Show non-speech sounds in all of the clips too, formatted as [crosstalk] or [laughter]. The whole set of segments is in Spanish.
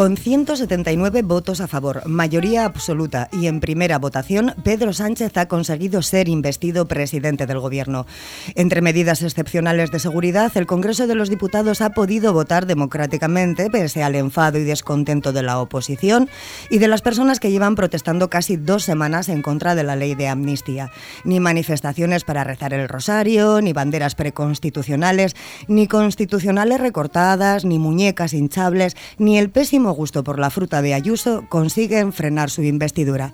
Con 179 votos a favor, mayoría absoluta y en primera votación, Pedro Sánchez ha conseguido ser investido presidente del Gobierno. Entre medidas excepcionales de seguridad, el Congreso de los Diputados ha podido votar democráticamente, pese al enfado y descontento de la oposición y de las personas que llevan protestando casi dos semanas en contra de la ley de amnistía. Ni manifestaciones para rezar el rosario, ni banderas preconstitucionales, ni constitucionales recortadas, ni muñecas hinchables, ni el pésimo gusto por la fruta de Ayuso consiguen frenar su investidura.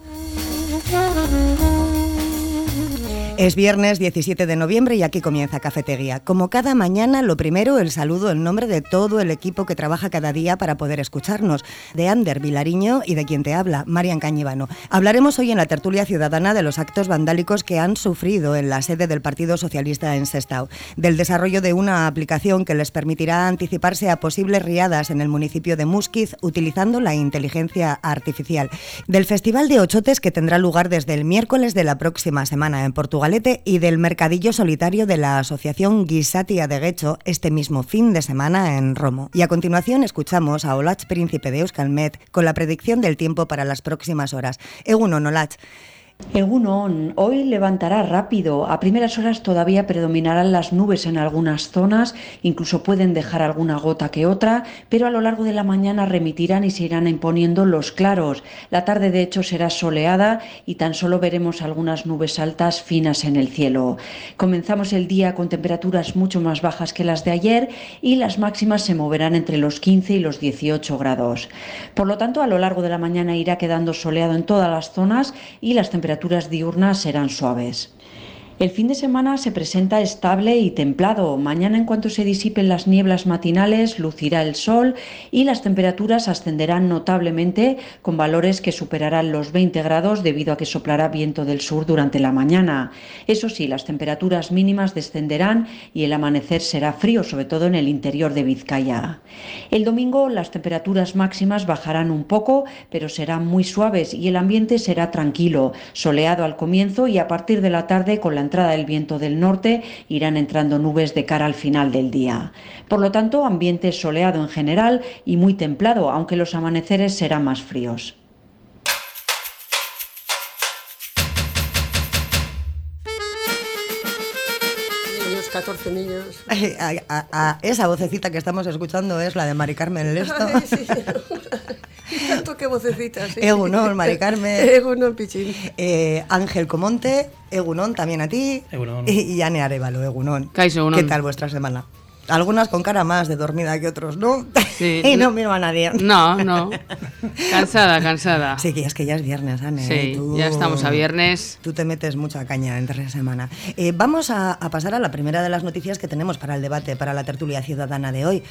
Es viernes 17 de noviembre y aquí comienza Cafetería. Como cada mañana, lo primero, el saludo en nombre de todo el equipo que trabaja cada día para poder escucharnos, de Ander Vilariño y de quien te habla, Marian Cañivano. Hablaremos hoy en la tertulia ciudadana de los actos vandálicos que han sufrido en la sede del Partido Socialista en Sestao, del desarrollo de una aplicación que les permitirá anticiparse a posibles riadas en el municipio de Musquiz utilizando la inteligencia artificial, del Festival de Ochotes que tendrá lugar desde el miércoles de la próxima semana en Portugal y del mercadillo solitario de la Asociación Guisatia de Guecho este mismo fin de semana en Romo. Y a continuación escuchamos a Olach Príncipe de Euskalmet con la predicción del tiempo para las próximas horas. Egunon, Olach. Egunon, hoy levantará rápido. A primeras horas todavía predominarán las nubes en algunas zonas, incluso pueden dejar alguna gota que otra, pero a lo largo de la mañana remitirán y se irán imponiendo los claros. La tarde, de hecho, será soleada y tan solo veremos algunas nubes altas finas en el cielo. Comenzamos el día con temperaturas mucho más bajas que las de ayer y las máximas se moverán entre los 15 y los 18 grados. Por lo tanto, a lo largo de la mañana irá quedando soleado en todas las zonas y las temperaturas temperaturas diurnas serán suaves. El fin de semana se presenta estable y templado. Mañana, en cuanto se disipen las nieblas matinales, lucirá el sol y las temperaturas ascenderán notablemente con valores que superarán los 20 grados debido a que soplará viento del sur durante la mañana. Eso sí, las temperaturas mínimas descenderán y el amanecer será frío, sobre todo en el interior de Vizcaya. El domingo las temperaturas máximas bajarán un poco, pero serán muy suaves y el ambiente será tranquilo, soleado al comienzo y a partir de la tarde con la entrada del viento del norte irán entrando nubes de cara al final del día. Por lo tanto, ambiente soleado en general y muy templado, aunque los amaneceres serán más fríos. Niños, [laughs] 14 niños. esa vocecita que estamos escuchando es la de Mari Carmen Lesto. [laughs] [laughs] [laughs] tanto que vocecitas. ¿sí? Egunon, Mari Carmen. [laughs] Egunon, Pichín. Eh, Ángel Comonte, Egunon también a ti. Egunon. Y, y Ane Arevalo, Egunon. Kaixo, egunon. ¿Qué tal vuestra semana? Algunas con cara más de dormida que otros, ¿no? Sí. [laughs] y no miro a nadie. No, no. Cansada, cansada. Sí, que es que ya es viernes, Ane. Sí, Tú- ya estamos a viernes. Tú te metes mucha caña entre semana. Eh, vamos a, a pasar a la primera de las noticias que tenemos para el debate, para la tertulia ciudadana de hoy.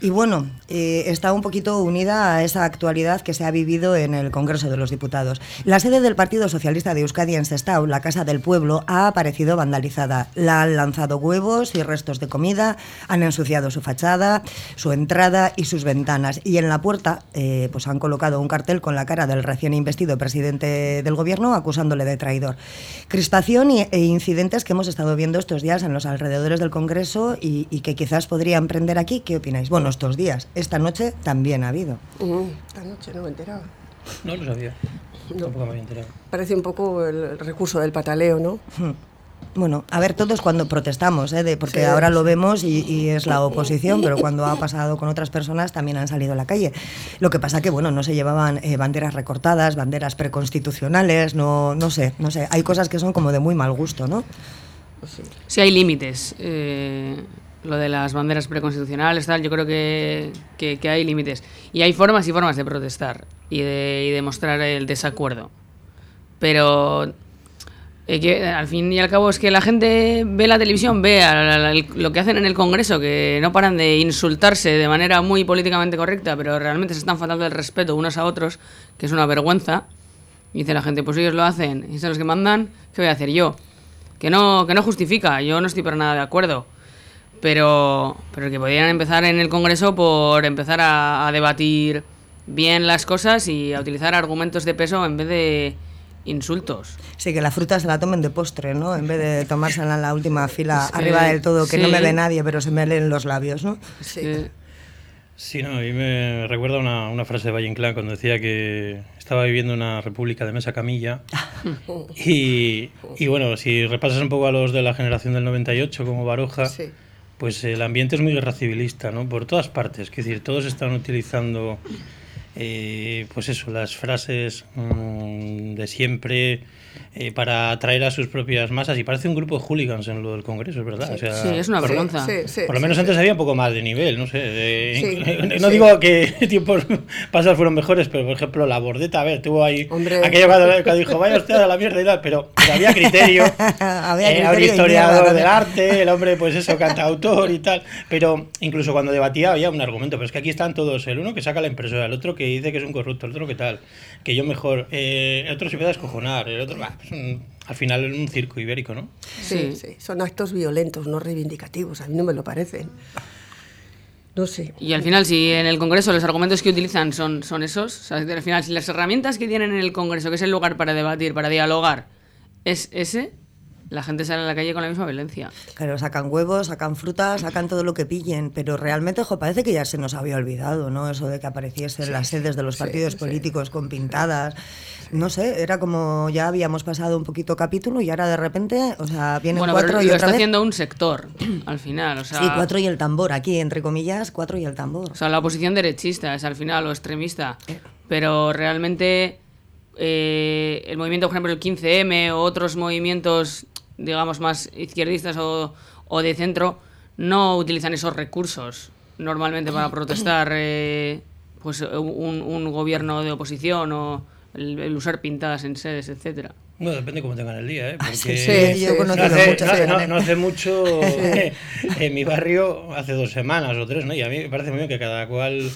Y bueno, eh, está un poquito unida a esa actualidad que se ha vivido en el Congreso de los Diputados. La sede del Partido Socialista de Euskadi en Sestao, la Casa del Pueblo, ha aparecido vandalizada. La han lanzado huevos y restos de comida, han ensuciado su fachada, su entrada y sus ventanas. Y en la puerta eh, pues han colocado un cartel con la cara del recién investido presidente del gobierno acusándole de traidor. Crispación y- e incidentes que hemos estado viendo estos días en los alrededores del Congreso y, y que quizás podrían prender aquí. ¿Qué opináis? Bueno, estos días. Esta noche también ha habido. Mm, Esta noche no me he enterado. No lo sabía. Tampoco me había enterado. Parece un poco el, el recurso del pataleo, ¿no? Bueno, a ver, todos cuando protestamos, ¿eh? de- porque Sí, ahora lo vemos y, y es la oposición, pero cuando ha [laughs] pasado con otras personas también han salido a la calle. Lo que pasa que, bueno, no se llevaban eh, banderas recortadas, banderas preconstitucionales, no, no sé, no sé. Hay cosas que son como de muy mal gusto, ¿no? Sí. Sí hay límites. eh, lo de las banderas preconstitucionales, tal, yo creo que, que- que hay límites. Y hay formas y formas de protestar y de, y de mostrar el desacuerdo. Pero eh, que, al fin y al cabo es que la gente ve la televisión, ve lo que hacen en el Congreso, que no paran de insultarse de manera muy políticamente correcta, pero realmente se están faltando el respeto unos a otros, que es una vergüenza. Y dice la gente, pues ellos lo hacen y son los que mandan, ¿qué voy a hacer yo? Que no, que no justifica, yo no estoy para nada de acuerdo. Pero, pero que podrían empezar en el Congreso por empezar a debatir bien las cosas y a utilizar argumentos de peso en vez de insultos. Sí, que la fruta se la tomen de postre, ¿no? En vez de tomársela en la última fila, Es que- arriba del todo, que no me ve nadie, pero se me leen los labios, ¿no? Sí. Sí, no, a mí me recuerda una, una frase de Valle Inclán cuando decía que estaba viviendo una república de mesa camilla. [laughs] y, y bueno, si repasas un poco a los de la generación del 98 como Baroja, Sí. pues el ambiente es muy guerra civilista, ¿no? Por todas partes. Es decir, todos están utilizando, eh, pues eso, las frases mm, de siempre eh, para atraer a sus propias masas. Y parece un grupo de hooligans en lo del Congreso, es verdad. O sea, Sí, es una vergüenza. Sí, sí, por lo menos sí, antes sí. había un poco más de nivel, no sé. de- Sí, [laughs] no sí. digo que [laughs] tiempos pasados fueron mejores, pero por ejemplo la Bordeta, a ver, tuvo ahí Hombre. aquello cuando, cuando dijo, vaya usted a la mierda y tal, pero, pero había criterio. [laughs] Había Eh, criterio un y historiador del arte, el hombre, pues eso, cantautor y tal. Pero incluso cuando debatía había un argumento, pero es que aquí están todos, el uno que saca la impresora, el otro que dice que es un corrupto, el otro que tal, que yo mejor, eh, el otro se puede descojonar, el otro, un- al final es un circo ibérico, ¿no? Sí, Sí. sí, son actos violentos, no reivindicativos, a mí no me lo parecen. No sé. Y al final, si en el Congreso los argumentos que utilizan son, son esos, o sea, al final, si las herramientas que tienen en el Congreso, que es el lugar para debatir, para dialogar, es ese, la gente sale a la calle con la misma violencia. Claro, sacan huevos, sacan frutas, sacan todo lo que pillen, pero realmente, jo, parece que ya se nos había olvidado, ¿no? Eso de que apareciesen las sedes de los sí, partidos sí. políticos con pintadas. No sé, era como ya habíamos pasado un poquito capítulo y ahora de repente, o sea, vienen Bueno, cuatro pero y lo otra está vez. haciendo un sector, al final, o sea... Sí, cuatro y el tambor, aquí, entre comillas, cuatro y el tambor. O sea, la oposición derechista es al final o extremista. Pero realmente eh, el movimiento, por ejemplo, el 15M o otros movimientos, digamos, más izquierdistas o, o de centro, no utilizan esos recursos normalmente para protestar eh, pues un, un gobierno de oposición o el, el usar pintadas en sedes, etcétera. No, depende cómo tengan el día, ¿eh? Porque sí, Sí, yo no, hace, no- no- ganan. no hace mucho [laughs] [laughs] en mi barrio, hace dos semanas o tres, ¿no? Y a mí me parece muy bien que cada cual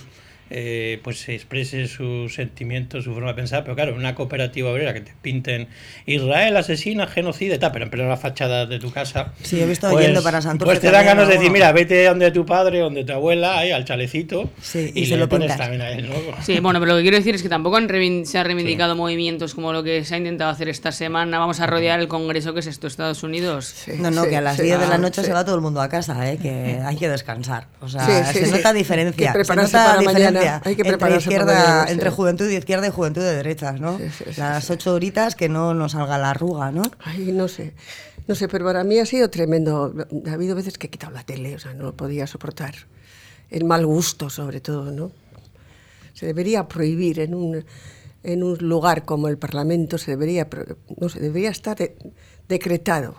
eh, pues se exprese sus sentimientos, su forma de pensar, pero claro, una cooperativa obrera que te pinten Israel asesina, genocida y tal, pero en plena fachada de tu casa. Sí, he visto yendo para Santurce Pues te dan ganas de decir, ¿no? mira, vete donde tu padre, donde tu abuela, ahí al chalecito, Sí, y, y se le lo pones también a él, ¿no? Sí, bueno, pero lo que quiero decir es que tampoco han se han reivindicado movimientos como lo que se ha intentado hacer esta semana. Vamos a rodear el Congreso, que es esto, Estados Unidos. Sí, No, no, sí, que a las sí. 10 de la noche sí. se va todo el mundo a casa, ¿eh? que hay que descansar. O sea, Sí, sí, se sí. nota diferencia. Que se nota para mañana. Hay que entre, izquierda, entre juventud de izquierda y juventud de derechas, ¿no? Sí, sí, sí, Las ocho horitas que no nos salga la arruga, ¿no? Ay, no sé. No sé, pero para mí ha sido tremendo. Ha habido veces que he quitado la tele, o sea, no lo podía soportar. El mal gusto, sobre todo, ¿no? Se debería prohibir en un, en un lugar como el Parlamento, se debería, no sé, debería estar de- decretado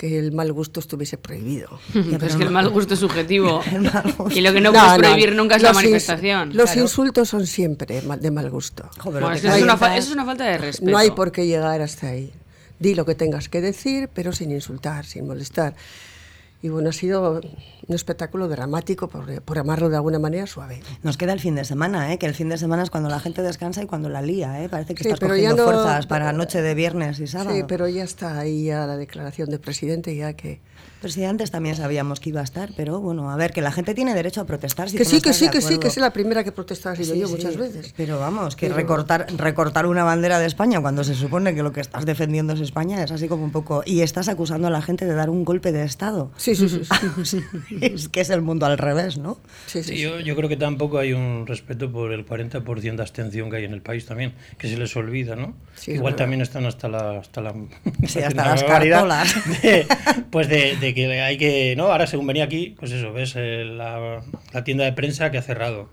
que el mal gusto estuviese prohibido. [laughs] Pero es que el mal gusto es subjetivo. [laughs] El mal gusto. Y lo que no, puedes prohibir nunca es la ins- manifestación. Los Claro. insultos son siempre de mal gusto. Joder, Bueno, es es una fa- eso es una falta de respeto. No hay por qué llegar hasta ahí. Di lo que tengas que decir, pero sin insultar, sin molestar. Y bueno, ha sido un espectáculo dramático, por, por llamarlo de alguna manera suave. Nos queda el fin de semana, ¿eh? que el fin de semana es cuando la gente descansa y cuando la lía. ¿eh? Parece que Sí, estás pero ya cogiendo no- fuerzas para noche de viernes y sábado. Sí, pero ya está ahí ya la declaración del presidente, ya que... Pero si antes también sabíamos que iba a estar, pero bueno, a ver, que la gente tiene derecho a protestar. Si que sí, no que sí, que sí, que es la primera que protestaba, sido Sí, yo sí, muchas veces. Pero vamos, que Pero- recortar, recortar una bandera de España cuando se supone que lo que estás defendiendo es España es así como un poco. Y estás acusando a la gente de dar un golpe de Estado. Sí, sí, sí. sí. [laughs] es que es el mundo al revés, ¿no? sí, sí, yo, yo creo que tampoco hay un respeto por el 40% de abstención que hay en el país también, que se les olvida, ¿no? Sí, Igual también están hasta la... Hasta la Sí, [laughs] hasta las cartolas. de- pues de, de que hay que... No, ahora según venía aquí, pues eso, ves eh, la, la tienda de prensa que ha cerrado.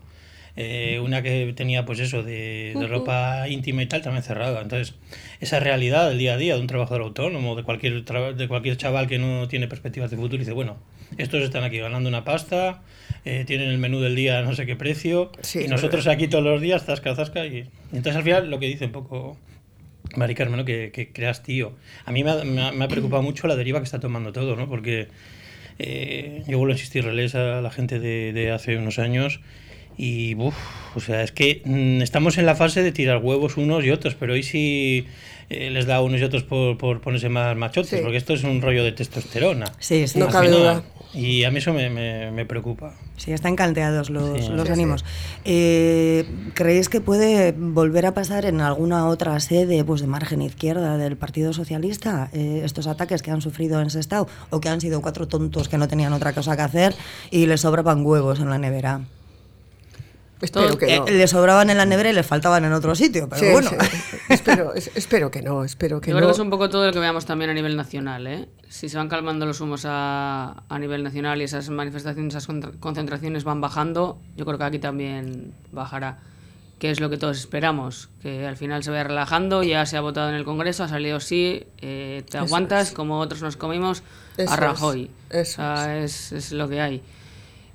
Eh, una que tenía pues eso de, de ropa íntima y tal también cerrada. Entonces esa realidad del día a día de un trabajador autónomo de cualquier de cualquier chaval que no tiene perspectivas de futuro y dice bueno estos están aquí ganando una pasta eh, tienen el menú del día a no sé qué precio Sí, y nosotros aquí todos los días zasca zasca y, y entonces al final lo que dice un poco Mari Carmen, ¿no? que, que creas tío. A mí me ha, preocupado mucho la deriva que está tomando todo, ¿no? Porque eh, yo vuelvo a insistir, relés a la gente de, de hace unos años y, uf, o sea, es que mm, estamos en la fase de tirar huevos unos y otros, pero hoy sí eh, les da a unos y otros por, por ponerse más machotes, Sí. porque esto es un rollo de testosterona. Sí, sí. No cabe duda. Y a mí eso me, me- me preocupa. Sí, están caldeados los, Sí. los Sí, ánimos. Eh, ¿Creéis que puede volver a pasar en alguna otra sede pues, de margen izquierda del Partido Socialista eh, estos ataques que han sufrido en Sestao o que han sido cuatro tontos que no tenían otra cosa que hacer y les sobraban huevos en la nevera? Espero que Eh, no. le sobraban en la nevera y le faltaban en otro sitio, pero Sí, bueno. sí. [laughs] espero, es- espero que no, espero que Yo no. creo que es un poco todo lo que veamos también a nivel nacional. ¿eh? Si se van calmando los humos a, a nivel nacional y esas manifestaciones, esas concentraciones van bajando, yo creo que aquí también bajará. Que es lo que todos esperamos, que al final se vaya relajando, ya se ha votado en el Congreso, ha salido sí, eh, te Eso aguantas es. como otros nos comimos Eso a es, Rajoy. eso O sea, es, es lo que hay.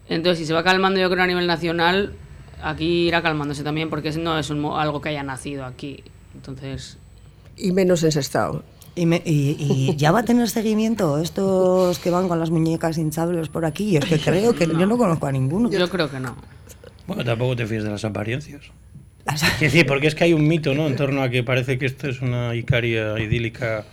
Entonces, si se va calmando, yo creo a nivel nacional, aquí irá calmándose también, porque no es un mo- algo que haya nacido aquí. Entonces, Y menos en Sestao. Y, me- y- y [laughs] ya va a tener seguimiento estos que van con las muñecas hinchables por aquí. Yo es que creo que yo no conozco a ninguno. yo creo que no. Bueno, tampoco te fíes de las apariencias. Es decir, porque es que hay un mito, ¿no? En torno a que parece que esto es una Icaria idílica.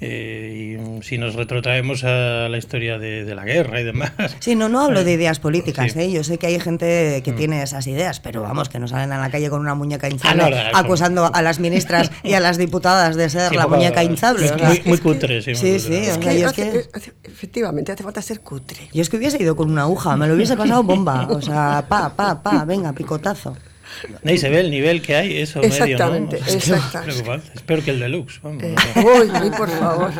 Eh, y si nos retrotraemos a la historia de, de la guerra y demás. Sí, no, no hablo de ideas políticas, Sí. Mm. ¿eh? Yo sé que hay gente que tiene esas ideas, pero vamos, que no salen a la calle con una muñeca hinchable Ah, no, no, eso acusando a las ministras [laughs] y a las diputadas de ser Sí, la muñeca hinchable. o sea, Muy, muy cutre, sí. muy Sí, cutre. sí, Es que, es que- hace- efectivamente hace falta ser cutre. Yo es que hubiese ido con una aguja, me lo hubiese pasado bomba. O sea, pa, pa, pa, venga, picotazo. Ahí se ve el nivel que hay, eso medio, ¿no? Exactamente, exactamente. Es peor que el deluxe, vamos. Eh, uy, uy, por favor.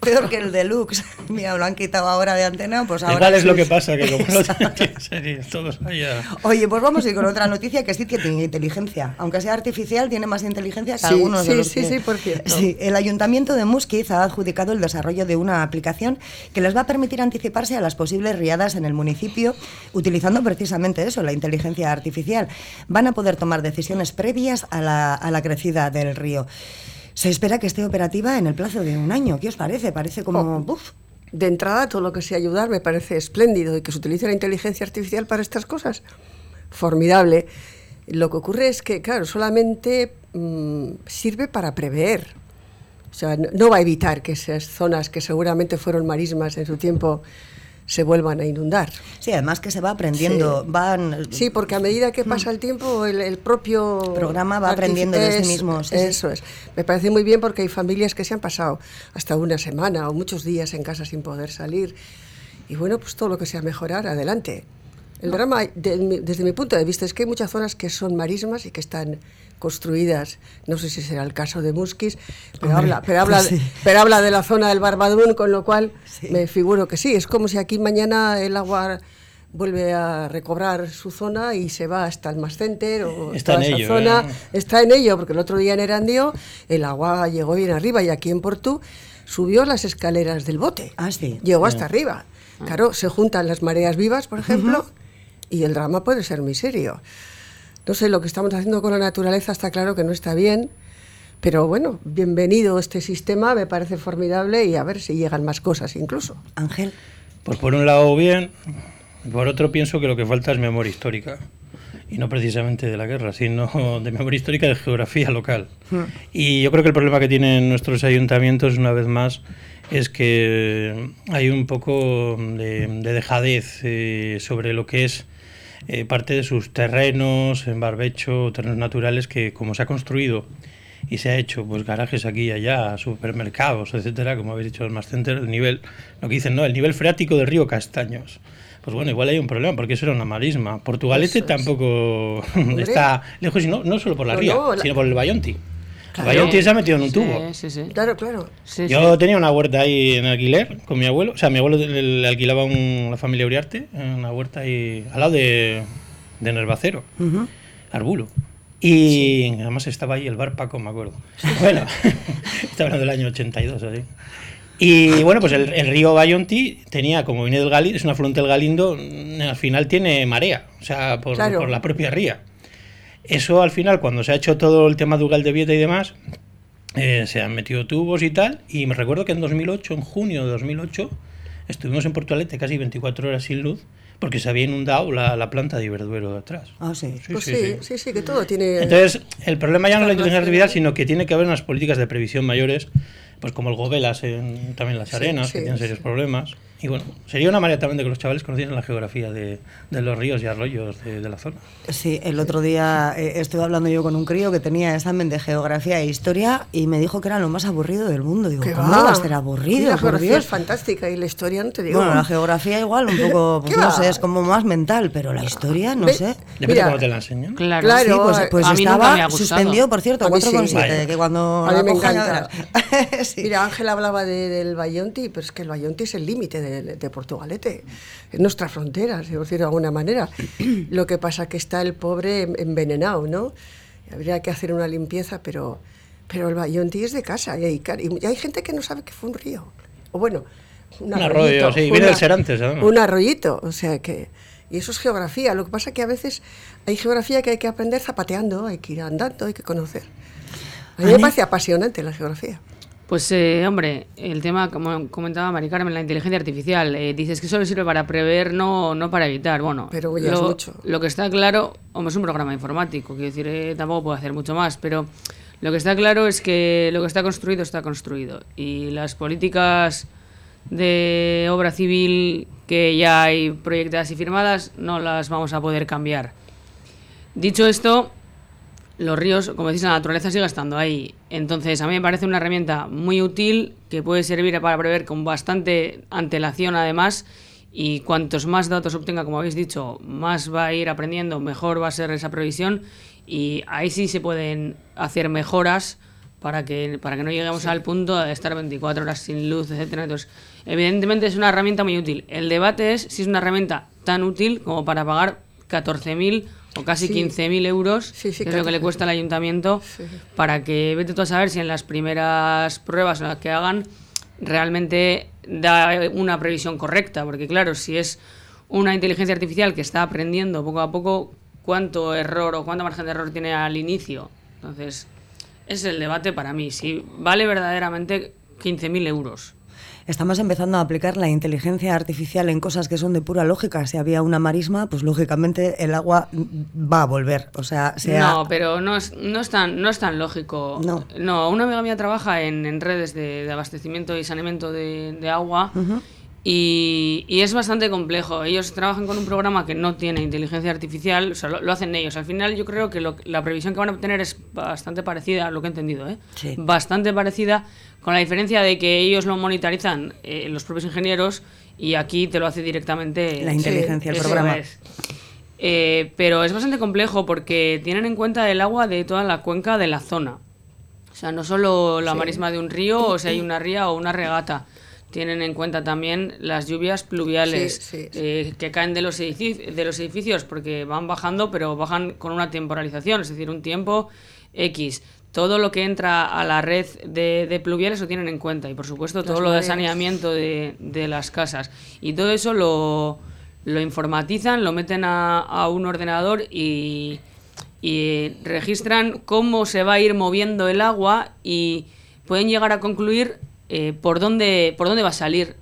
Peor que el deluxe. [laughs] Mira, lo han quitado ahora de antena, pues ahora. Igual es lo que pasa, que como no [laughs] todos allá. Oye, pues vamos a ir con otra noticia que sí que tiene inteligencia. Aunque sea artificial, tiene más inteligencia que Sí, algunos de los sí, que- sí, por cierto. Sí, el Ayuntamiento de Musquiz ha adjudicado el desarrollo de una aplicación que les va a permitir anticiparse a las posibles riadas en el municipio utilizando precisamente eso, la inteligencia artificial. Van a poder tomar decisiones previas a la, a la crecida del río. Se espera que esté operativa en el plazo de un año. ¿Qué os parece? Parece como... Oh. uf, De entrada, todo lo que sea ayudar me parece espléndido y que se utilice la inteligencia artificial para estas cosas, formidable. Lo que ocurre es que, claro, solamente mm, sirve para prever. O sea, no, no va a evitar que esas zonas que seguramente fueron marismas en su tiempo se vuelvan a inundar. Sí, además que se va aprendiendo, Sí. van... Sí, porque a medida que pasa el tiempo, el, el propio Programa va aprendiendo de sí mismo, sí, eso es. Me parece muy bien porque hay familias que se han pasado hasta una semana o muchos días en casa sin poder salir. Y bueno, pues todo lo que sea mejorar, adelante. El drama, de mi- desde mi punto de vista, es que hay muchas zonas que son marismas y que están construidas, no sé si será el caso de Musquis, pero, Hombre, habla, pero, habla, pues sí. pero habla de la zona del Barbadún, con lo cual Sí. me figuro que sí. Es como si aquí mañana el agua vuelve a recobrar su zona y se va hasta el Mass Center o Está toda en esa ello, zona. ¿eh? Está en ello, porque el otro día en Erandio el agua llegó bien arriba y aquí en Portú subió las escaleras del bote. Ah, sí. Llegó hasta arriba. Claro, se juntan las mareas vivas, por ejemplo, y el drama puede ser muy serio. No sé, lo que estamos haciendo con la naturaleza está claro que no está bien, pero bueno, bienvenido este sistema, me parece formidable y a ver si llegan más cosas incluso. Ángel. Pues por un lado bien, por otro pienso que lo que falta es memoria histórica. Y no precisamente de la guerra, sino [laughs] de memoria histórica de geografía local. Y yo creo que el problema que tienen nuestros ayuntamientos, una vez más, es que hay un poco de, de dejadez eh, sobre lo que es eh, parte de sus terrenos en barbecho, terrenos naturales, que como se ha construido y se ha hecho pues garajes aquí y allá, supermercados, etcétera, como habéis dicho el Mass Center, el nivel, lo que dicen, no, el nivel freático del río Castaños. Pues bueno, igual hay un problema, porque eso era una marisma. Portugalete Eso tampoco está lejos, y no, no solo por la No, ría, no, la- sino por el Bayonti. Claro. Se ha metido en un Sí, tubo. Sí, sí. Claro, claro. Sí, Yo sí. tenía una huerta ahí en alquiler con mi abuelo. O sea, mi abuelo le, alquilaba un, la familia Uriarte en una huerta ahí al lado de, de Nervacero, Ujú. Arbulo. Y además estaba ahí el bar Paco, me acuerdo. [laughs] Bueno, [laughs] estaba hablando del año 82, así. Y bueno, pues el, el río Bayonti tenía, como viene del Galindo, es una afluente del Galindo, al final tiene marea, o sea, por, Claro. por la propia ría. Eso al final, cuando se ha hecho todo el tema de Ugal de Vieta y demás, eh, se han metido tubos y tal. Y me recuerdo que en 2008, en junio de 2008, estuvimos en Portugalete casi 24 horas sin luz porque se había inundado la, la planta de Iberduero de atrás. Ah, sí. Sí, pues sí, sí, sí. sí, sí, que todo tiene... Entonces, el problema ya no es la inteligencia artificial, sino que tiene que haber unas políticas de previsión mayores, pues como el Gobelas en también las Sí, arenas, que sí, tienen serios sí. problemas. Y bueno, sería una manera también de que los chavales conocieran la geografía de, de los ríos y arroyos de, de, la zona. Sí, el otro día eh, estuve hablando yo con un crío que tenía examen de geografía e historia y me dijo que era lo más aburrido del mundo. Digo, ¿cómo va? va a ser aburrido? Sí, la geografía es fantástica y la historia no te digo. Bueno, la geografía igual un [laughs] poco, pues, no sé, es como más mental, pero la historia, no Ve, sé. Depende Mira, cómo te la enseñan. Claro, claro sí, pues, pues a mí estaba suspendido, por cierto, 4,7, sí. que cuando a mí me encanta. [laughs] sí. Mira, Ángel hablaba de, del Bayonti, pero es que el Bayonti es el límite de, de Portugal es nuestra frontera, si decir de alguna manera. [clears throat] Lo que pasa que está el pobre envenenado, ¿no? Habría que hacer una limpieza, pero, pero el Bayonti es de casa y hay, y hay gente que no sabe que fue un río. O bueno, un, un arroyo, sí, viene del Serantes, además. Un arroyito, o sea que... Y eso es geografía. Lo que pasa que a veces hay geografía que hay que aprender zapateando, hay que ir andando, hay que conocer. A mí me parece apasionante la geografía. Pues, eh, hombre, el tema, como comentaba Mari Carmen, la inteligencia artificial, eh, dices que solo sirve para prever, no, no para evitar. Bueno, pero lo, es mucho. lo que está claro, hombre, es un programa informático, quiero decir, eh, tampoco puedo hacer mucho más, pero lo que está claro es que lo que está construido está construido. Y las políticas de obra civil que ya hay proyectadas y firmadas no las vamos a poder cambiar. Dicho esto, los ríos, como decís, la naturaleza sigue estando ahí. Entonces, a mí me parece una herramienta muy útil que puede servir para prever con bastante antelación, además. Y cuantos más datos obtenga, como habéis dicho, más va a ir aprendiendo, mejor va a ser esa previsión. Y ahí sí se pueden hacer mejoras para que, para que no lleguemos sí. al punto de estar 24 horas sin luz, etcétera. Entonces, evidentemente es una herramienta muy útil. El debate es si es una herramienta tan útil como para pagar 14.000 o casi sí. 15.000 euros, sí, sí, que es lo que le cuesta al ayuntamiento, para que vete tú a saber si en las primeras pruebas en las que hagan realmente da una previsión correcta, porque claro, si es una inteligencia artificial que está aprendiendo poco a poco, ¿cuánto error o cuánto margen de error tiene al inicio? Entonces, ese es el debate para mí, si vale verdaderamente 15.000 euros. Estamos empezando a aplicar la inteligencia artificial en cosas que son de pura lógica. Si había una marisma, pues lógicamente el agua va a volver. O sea, sea... No, pero no es, no es, tan, no es tan lógico. No. no una amiga mía trabaja en, en redes de, de, abastecimiento y saneamiento de, de agua. Uh -huh. Y, y, es bastante complejo. Ellos trabajan con un programa que no tiene inteligencia artificial, o sea, lo, lo hacen ellos. Al final yo creo que lo, la previsión que van a obtener es bastante parecida a lo que he entendido, ¿eh? Sí. Bastante parecida, con la diferencia de que ellos lo monitorizan eh, los propios ingenieros y aquí te lo hace directamente la inteligencia, sí, el programa. Es. Eh, pero es bastante complejo porque tienen en cuenta el agua de toda la cuenca de la zona. O sea, no solo la sí. marisma de un río o si hay una ría o una regata tienen en cuenta también las lluvias pluviales sí, sí, eh, que caen de los, edificios, de los edificios porque van bajando, pero bajan con una temporalización, es decir, un tiempo X. Todo lo que entra a la red de, de pluviales lo tienen en cuenta y, por supuesto, todo las lo de saneamiento de, de, las casas. Y todo eso lo, lo informatizan, lo meten a, a un ordenador y, y registran cómo se va a ir moviendo el agua y pueden llegar a concluir eh, por, dónde, por dónde va a salir,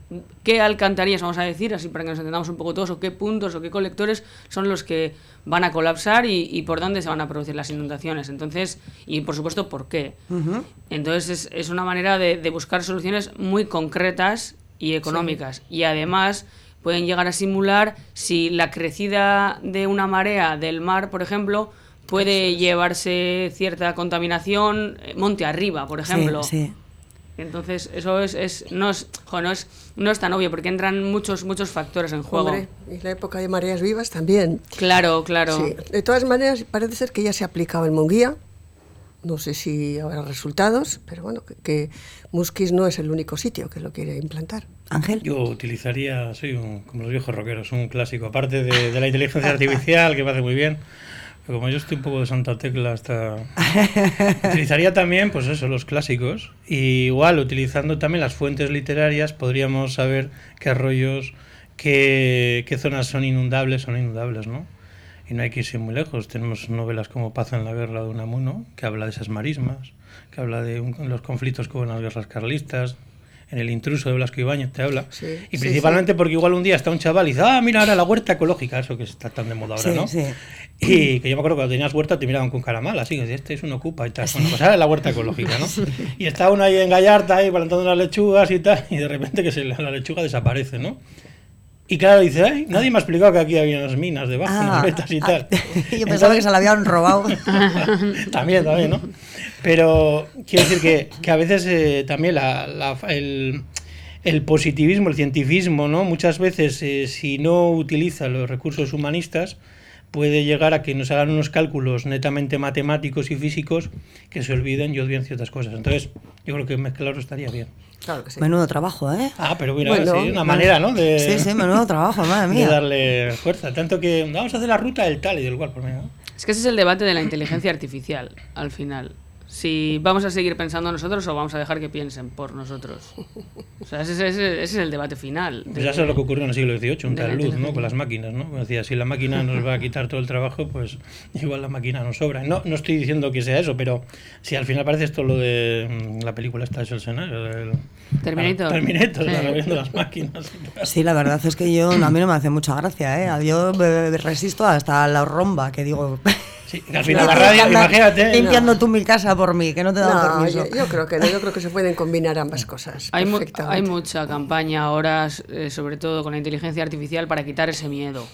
qué alcantarillas, vamos a decir, así para que nos entendamos un poco todos, o qué puntos o qué colectores son los que van a colapsar y, y por dónde se van a producir las inundaciones. Entonces, y por supuesto, por qué. Uh -huh. Entonces, es, es, una manera de, de, buscar soluciones muy concretas y económicas. Sí. Y además pueden llegar a simular si la crecida de una marea del mar, por ejemplo, puede sí, llevarse cierta contaminación eh, monte arriba, por ejemplo. Sí, entonces, eso es, es, no, es, jo, no, es, no es tan obvio porque entran muchos, muchos factores en juego. Hombre, y la época de mareas vivas también. Claro, claro. Sí. De todas maneras, parece ser que ya se ha aplicado en Munguía. No sé si habrá resultados, pero bueno, que, que Musquis no es el único sitio que lo quiere implantar. Ángel. Yo utilizaría, soy un, como los viejos rockeros, un clásico, aparte de, de la inteligencia artificial, que me hace muy bien. Como yo estoy un poco de Santa Tecla hasta... [laughs] Utilizaría también, pues eso, los clásicos. Y igual, utilizando también las fuentes literarias, podríamos saber qué arroyos, qué, qué zonas son inundables no inundables, ¿no? Y no hay que irse muy lejos. Tenemos novelas como Paz en la guerra de Unamuno, que habla de esas marismas, que habla de los conflictos como en las guerras carlistas, en El intruso de Blasco Ibáñez te habla. Sí, y sí, principalmente porque igual un día está un chaval y dice, ah, mira ahora la huerta ecológica, eso que está tan de moda ahora, Sí, ¿no? sí. Y que yo me acuerdo que cuando tenías huerta te miraban con cara mala, así que este es un ocupa y tal. Bueno, pues ahora es la huerta ecológica, ¿no? [laughs] Y está uno ahí en Gallarta, ahí plantando unas lechugas y tal, y de repente que se, la lechuga desaparece, ¿no? Y claro, dice, ay, nadie me ha explicado que aquí había unas minas debajo, unas vetas y tal. [laughs] yo pensaba que se la habían robado. [laughs] también, también, ¿no? Pero quiero decir que, que a veces eh, también la- la- el, el positivismo, el cientifismo, ¿no? Muchas veces, eh, si no utiliza los recursos humanistas, puede llegar a que nos hagan unos cálculos netamente matemáticos y físicos que se olviden y odien ciertas cosas. Entonces, yo creo que mezclarlo estaría bien. Claro que sí. Menudo trabajo, ¿eh? Ah, pero mira, Bueno, sí, una manera, ¿no? De, Sí, sí, menudo trabajo, madre de mía. darle fuerza. Tanto que vamos a hacer la ruta del tal y del cual. Pues mira, ¿no? Es que ese es el debate de la inteligencia artificial, al final. Si vamos a seguir pensando nosotros o vamos a dejar que piensen por nosotros. O sea, ese, ese- ese es el debate final. Pues de- ya sabes lo que ocurrió en el siglo XVIII, un tal luz, ¿no? Con las máquinas, ¿no? Decía, si la máquina nos va a quitar todo el trabajo, pues igual la máquina nos sobra. No, no estoy diciendo que sea eso, pero si al final parece esto lo de mm, la película esta de Schwarzenegger, el Terminator. Terminator, la Sí. de las máquinas. Sí, la verdad es que yo a mí no me hace mucha gracia, ¿eh? Yo me resisto hasta la romba, que digo... Sí, que al final la radio, imagínate. Limpiando tú mi casa por mí, que no te dan No, permiso. yo, yo creo que no, yo creo que se pueden combinar ambas cosas. Hay, mu- hay mucha campaña ahora, eh, sobre todo con la inteligencia artificial, para quitar ese miedo.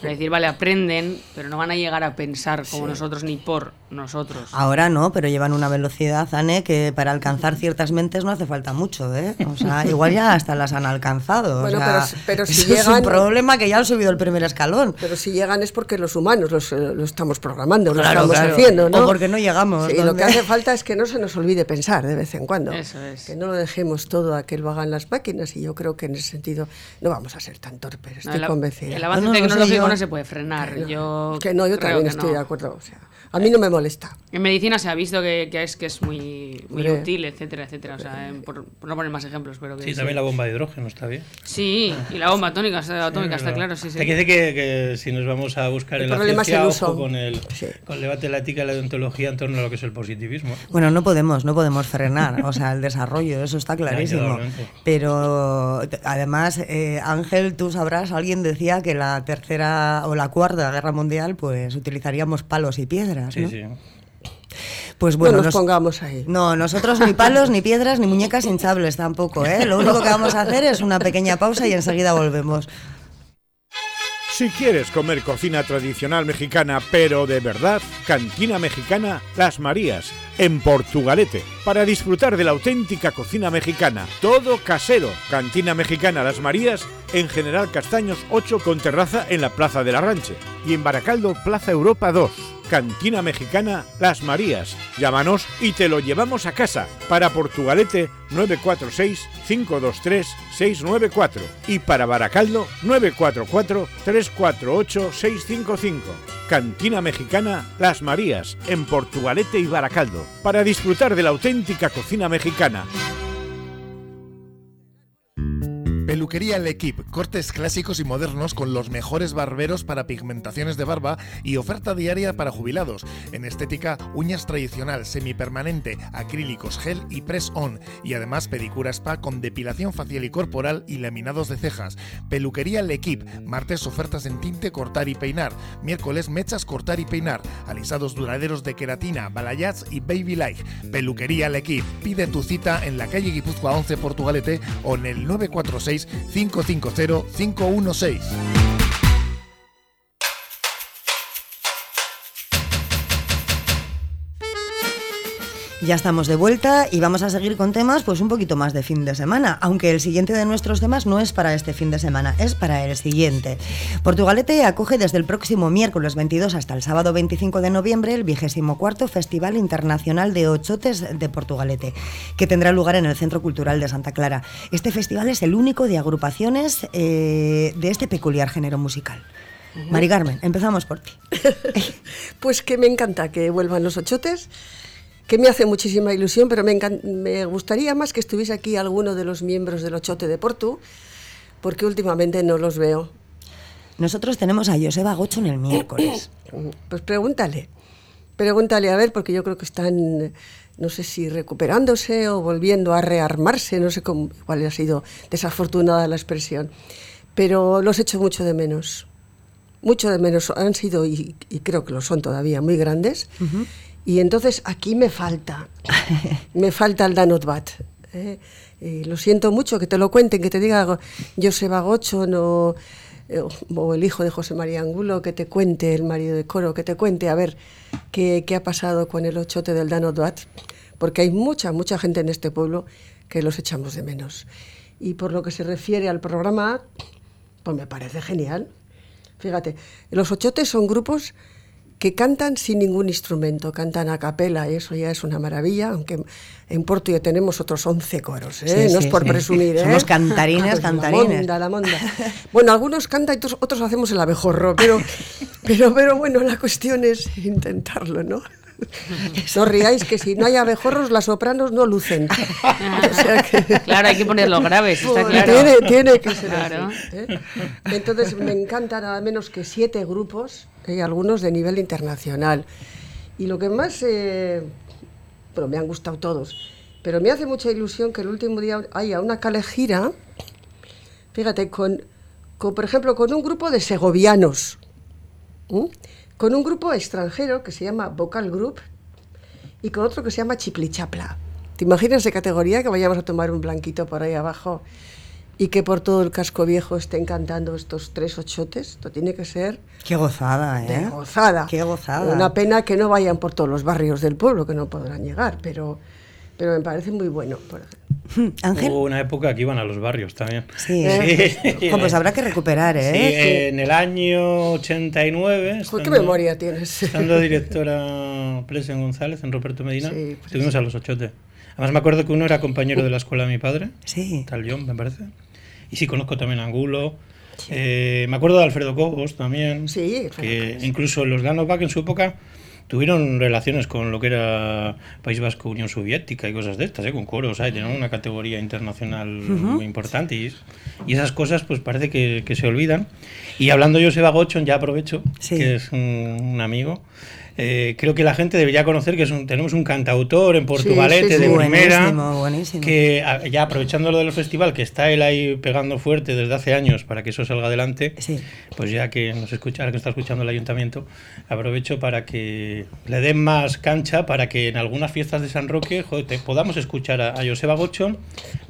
Para decir, vale, aprenden, pero no van a llegar a pensar como nosotros ni por nosotros. Ahora no, pero llevan una velocidad, Ane, que para alcanzar ciertas mentes no hace falta mucho, ¿eh? O sea, [laughs] igual ya hasta las han alcanzado. o Bueno, sea, pero- pero si [laughs] eso es un llegan- problema que ya han subido el primer escalón. Pero si llegan es porque los humanos los, eh, lo estamos programando, lo Claro, estamos claro. haciendo, ¿no? O porque no llegamos, Sí, lo que hace falta es que no se nos olvide pensar de vez en cuando. Eso es. Que no lo dejemos todo a que lo hagan las máquinas y yo creo que en ese sentido no vamos a ser tan torpes, No, estoy el, convencida. el avance No, no, no tecnológico yo. no se puede frenar. Yo que no, yo también estoy no. de acuerdo. O sea, a mí no me molesta. En medicina se ha visto que, que es que es muy, muy útil, etcétera, etcétera. O sea, en- por, por no poner más ejemplos, pero que Sí, también la bomba de hidrógeno está bien. Sí, y la bomba atómica, está- atómica está claro, sí, sí. Hay que decir que, que si nos vamos a buscar El en la problema es ciencia, el ojo uso. con el, Sí. con el debate de la ética y la deontología en torno a lo que es el positivismo. Bueno, no podemos, no podemos frenar, o sea, el desarrollo, eso está [laughs] clarísimo. Pero además, eh, Ángel, tú sabrás, alguien decía que la tercera o la cuarta guerra mundial, pues utilizaríamos palos y piedras, Sí, ¿no? sí. Pues bueno, no nos nos- pongamos ahí. no, nosotros ni palos, ni piedras, ni muñecas hinchables tampoco, ¿eh? Lo único que vamos a hacer es una pequeña pausa y enseguida volvemos. Si quieres comer cocina tradicional mexicana, pero de verdad, Cantina Mexicana Las Marías, en Portugalete. Para disfrutar de la auténtica cocina mexicana, todo casero. Cantina Mexicana Las Marías, en General Castaños 8 con terraza en la Plaza de la Ranche. Y en Baracaldo, Plaza Europa 2. Cantina Mexicana Las Marías. Llámanos y te lo llevamos a casa. Para Portugalete 946-523-694. Y para Baracaldo 944-348-655. Cantina Mexicana Las Marías, en Portugalete y Baracaldo. Para disfrutar de la auténtica cocina mexicana. Peluquería L'Equipe, cortes clásicos y modernos con los mejores barberos para pigmentaciones de barba y oferta diaria para jubilados. En estética, uñas tradicional, semipermanente, acrílicos, gel y press-on. Y además pedicura spa con depilación facial y corporal y laminados de cejas. Peluquería L'Equipe, martes ofertas en tinte, cortar y peinar. Miércoles mechas, cortar y peinar. Alisados duraderos de queratina, balayage y baby life. Peluquería L'Equipe. Pide tu cita en la calle Guipúzcoa 11 Portugalete o en el 946 550 516. Ya estamos de vuelta y vamos a seguir con temas pues un poquito más de fin de semana, aunque el siguiente de nuestros temas no es para este fin de semana, es para el siguiente. Portugalete acoge desde el próximo miércoles 22 hasta el sábado 25 de noviembre el vigésimo cuarto Festival Internacional de Ochotes de Portugalete, que tendrá lugar en el Centro Cultural de Santa Clara. Este festival es el único de agrupaciones eh, de este peculiar género musical. Mari Carmen, empezamos por ti. [laughs] Pues que me encanta que vuelvan los ochotes, que me hace muchísima ilusión, pero me, me gustaría más que estuviese aquí alguno de los miembros del Ochote de Portu, porque últimamente no los veo. Nosotros tenemos a Joseba Gocho en el miércoles. [clears throat] Pues pregúntale, pregúntale a ver, porque yo creo que están no sé si recuperándose o volviendo a rearmarse, no sé cómo, cuál ha sido desafortunada la expresión, pero los echo mucho de menos. Mucho de menos han sido, y, creo que lo son todavía, muy grandes. Y entonces aquí me falta, [laughs] me falta el Danotbat. ¿eh? lo siento mucho que te lo cuenten, que te diga Joseba Gocho no, eh, o el hijo de José María Angulo, que te cuente, el marido de Coro, que te cuente a ver qué, qué ha pasado con el ochote del Danotbat, porque hay mucha, mucha gente en este pueblo que los echamos de menos. Y por lo que se refiere al programa, pues me parece genial. Fíjate, los ochotes son grupos que cantan sin ningún instrumento, cantan a capela, y eso ya es una maravilla, aunque en Porto ya tenemos otros 11 coros, ¿eh? no es por presumir. ¿eh? Somos cantarines, cantarines. La monda, la monda. Bueno, algunos cantan y otros, hacemos el abejorro, pero, pero, pero bueno, la cuestión es intentarlo, ¿no? [laughs] No ríais que si no hay abejorros, las sopranos no lucen. [laughs] Claro, hay que ponerlo graves, está claro. Tiene, que ser claro. ¿eh? Entonces me encantan nada menos que siete grupos, y algunos de nivel internacional. Y lo que más, eh, bueno, me han gustado todos, pero me hace mucha ilusión que el último día haya una calejira, fíjate, con, con por ejemplo, con un grupo de segovianos con un grupo extranjero que se llama Vocal Group y con otro que se llama Chiplichapla. ¿Te imaginas de categoría que vayamos a tomar un blanquito por ahí abajo y que por todo el casco viejo estén cantando estos tres ochotes? Esto tiene que ser... Qué gozada, ¿eh? De gozada. Qué gozada. Una pena que no vayan por todos los barrios del pueblo, que no podrán llegar, pero, pero me parece muy bueno. Por ejemplo. [laughs] Ángel. Hubo una época que iban a los barrios también. Sí, [laughs] sí. pues habrá que recuperar, ¿eh? Sí, en el año 89. ¿Qué memoria tienes? Estando [laughs] directora Presen González en Roberto Medina, pues estuvimos a los ochote. Además me acuerdo que uno era compañero de la escuela de mi padre, sí. tal John, me parece. Y sí conozco también a Angulo. Eh, me acuerdo de Alfredo Cobos también. Sí, que incluso los Ganovac en su época tuvieron relaciones con lo que era País Vasco, Unión Soviética y cosas de estas, ¿eh? con coros, ¿sabes? tenían una categoría internacional muy importante y, esas cosas pues parece que, se olvidan. Y hablando yo, Seba Gochon, ya aprovecho, que es un amigo, eh, creo que la gente debería conocer que tenemos un cantautor en Portugalete de primera, que ya aprovechando lo del festival, que está él ahí pegando fuerte desde hace años para que eso salga adelante, pues ya que nos escucha, que está escuchando el ayuntamiento, aprovecho para que le den más cancha para que en algunas fiestas de San Roque podamos escuchar a, Joseba Gochón,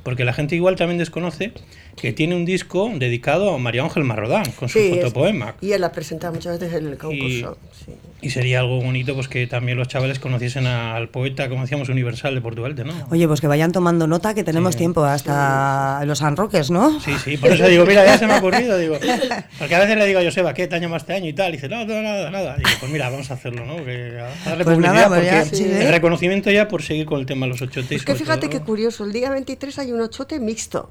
porque la gente igual también desconoce que tiene un disco dedicado a María Ángel Marrodán, con su fotopoema. y él la presenta muchas veces en el concurso. Y, sería algo bonito pues que también los chavales conociesen al poeta, como decíamos, universal de Portugal, ¿no? Oye, pues que vayan tomando nota, que tenemos tiempo hasta los San Roques, ¿no? Sí, sí, por eso digo, mira, ya se me ha ocurrido, digo, [laughs] porque a veces le digo a Joseba, ¿qué año más este año y tal? Y dice, no, no, nada, nada. Y digo, pues mira, vamos a hacerlo, ¿no? Que, a darle pues nada, pues el ¿eh? reconocimiento ya por seguir con el tema de los ochotes. Es que fíjate qué curioso, el día 23 hay un ochote mixto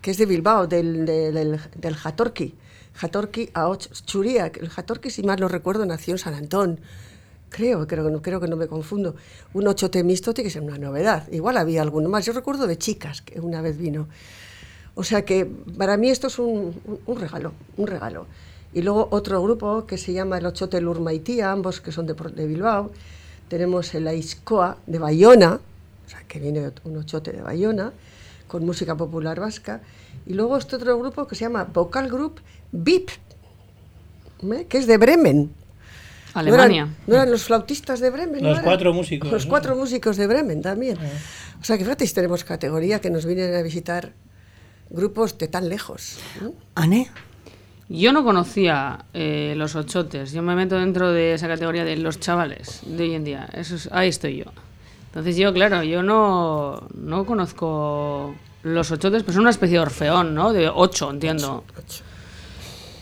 que es de Bilbao, del, del, del Jatorki. Jatorki a Churía. El Jatorki, si mal no recuerdo, nació en San Antón. Creo, creo, creo que no me confundo. Un ochote mixto tiene que ser una novedad. Igual había alguno más. Yo recuerdo de chicas que una vez vino. O sea que para mí esto es un, un, regalo, un regalo. Y luego otro grupo que se llama el Ochote Lurmaitía, ambos que son de, de Bilbao. Tenemos el Aiscoa de Bayona, o sea que viene un ochote de Bayona con música popular vasca. Y luego este otro grupo que se llama Vocal Group VIP, ¿eh? que es de Bremen. Alemania. ¿No eran, los flautistas de Bremen? Los cuatro músicos. Los cuatro músicos de Bremen también. O sea que fíjate, tenemos categoría que nos vienen a visitar grupos de tan lejos. ¿Ane? Yo no conocía eh, los ochotes. Yo me meto dentro de esa categoría de los chavales de hoy en día. Eso ahí estoy yo. Entonces yo, claro, yo no, no conozco los ochotes, pues es una especie de orfeón, ¿no? De ocho, entiendo.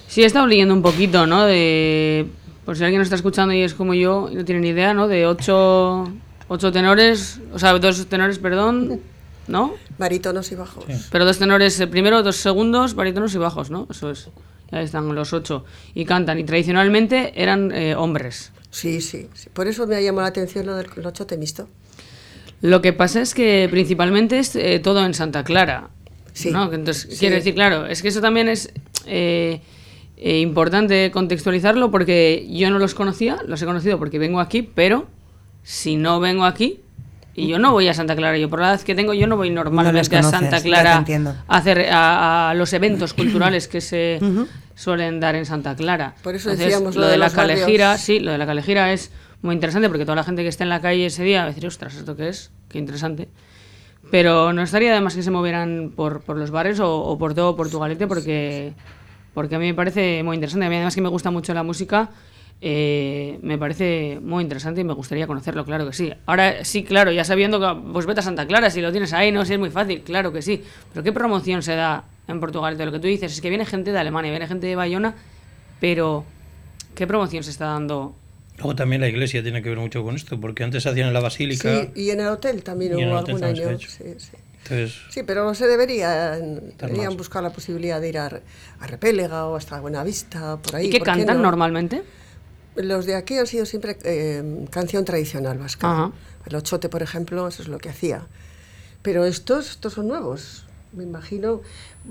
Sí, he estado leyendo un poquito, ¿no? De, por si alguien nos está escuchando y es como yo y no tiene ni idea, ¿no? De ocho, ocho tenores, o sea, dos tenores, perdón, ¿no? Barítonos y bajos. Pero dos tenores eh, primero, dos segundos, barítonos y bajos, ¿no? Eso es. Ya están los ocho. Y cantan. Y tradicionalmente eran eh, hombres. Sí, sí, sí, Por eso me ha llamado la atención lo del ochote mixto. Lo que pasa es que principalmente es eh, todo en Santa Clara. Sí. ¿no? Entonces, quiero decir, claro, es que eso también es eh, eh, importante contextualizarlo porque yo no los conocía, los he conocido porque vengo aquí, pero si no vengo aquí, Y yo no voy a Santa Clara, yo por la edad que tengo, yo no voy normalmente a conoces, Santa ya te Clara a hacer a, a los eventos [clears throat] culturales que se suelen dar en Santa Clara. Por eso decíamos lo lo de, de la barrios. calejira, sí, lo de la calejira es muy interesante porque toda la gente que esté en la calle ese día va a decir, ostras, ¿esto qué es? Qué interesante. Pero no estaría de más que se movieran por, por los barrios o, o por todo Portugalete porque, porque a mí me parece muy interesante. A mí además que me gusta mucho la música, eh, me parece muy interesante y me gustaría conocerlo, claro que sí. Ahora sí, claro, ya sabiendo que pues vete a Santa Clara, si lo tienes ahí, no, si es muy fácil, claro que sí. Pero ¿qué promoción se da en Portugalete? Lo que tú dices es que viene gente de Alemania, viene gente de Bayona, pero ¿qué promoción se está dando? Luego también la iglesia tiene que ver mucho con esto, porque antes se hacían en la basílica. Sí, y en el hotel también hubo algún año. Sí, sí. Entonces, Sí, pero se deberían, deberían más. buscar la posibilidad de ir a, a Repélega o hasta Buenavista, por ahí. ¿Y qué ¿por qué cantan no? normalmente? Los de aquí han sido siempre eh, canción tradicional vasca. Ajá. El ochote, por ejemplo, eso es lo que hacía. Pero estos, estos son nuevos. Me imagino,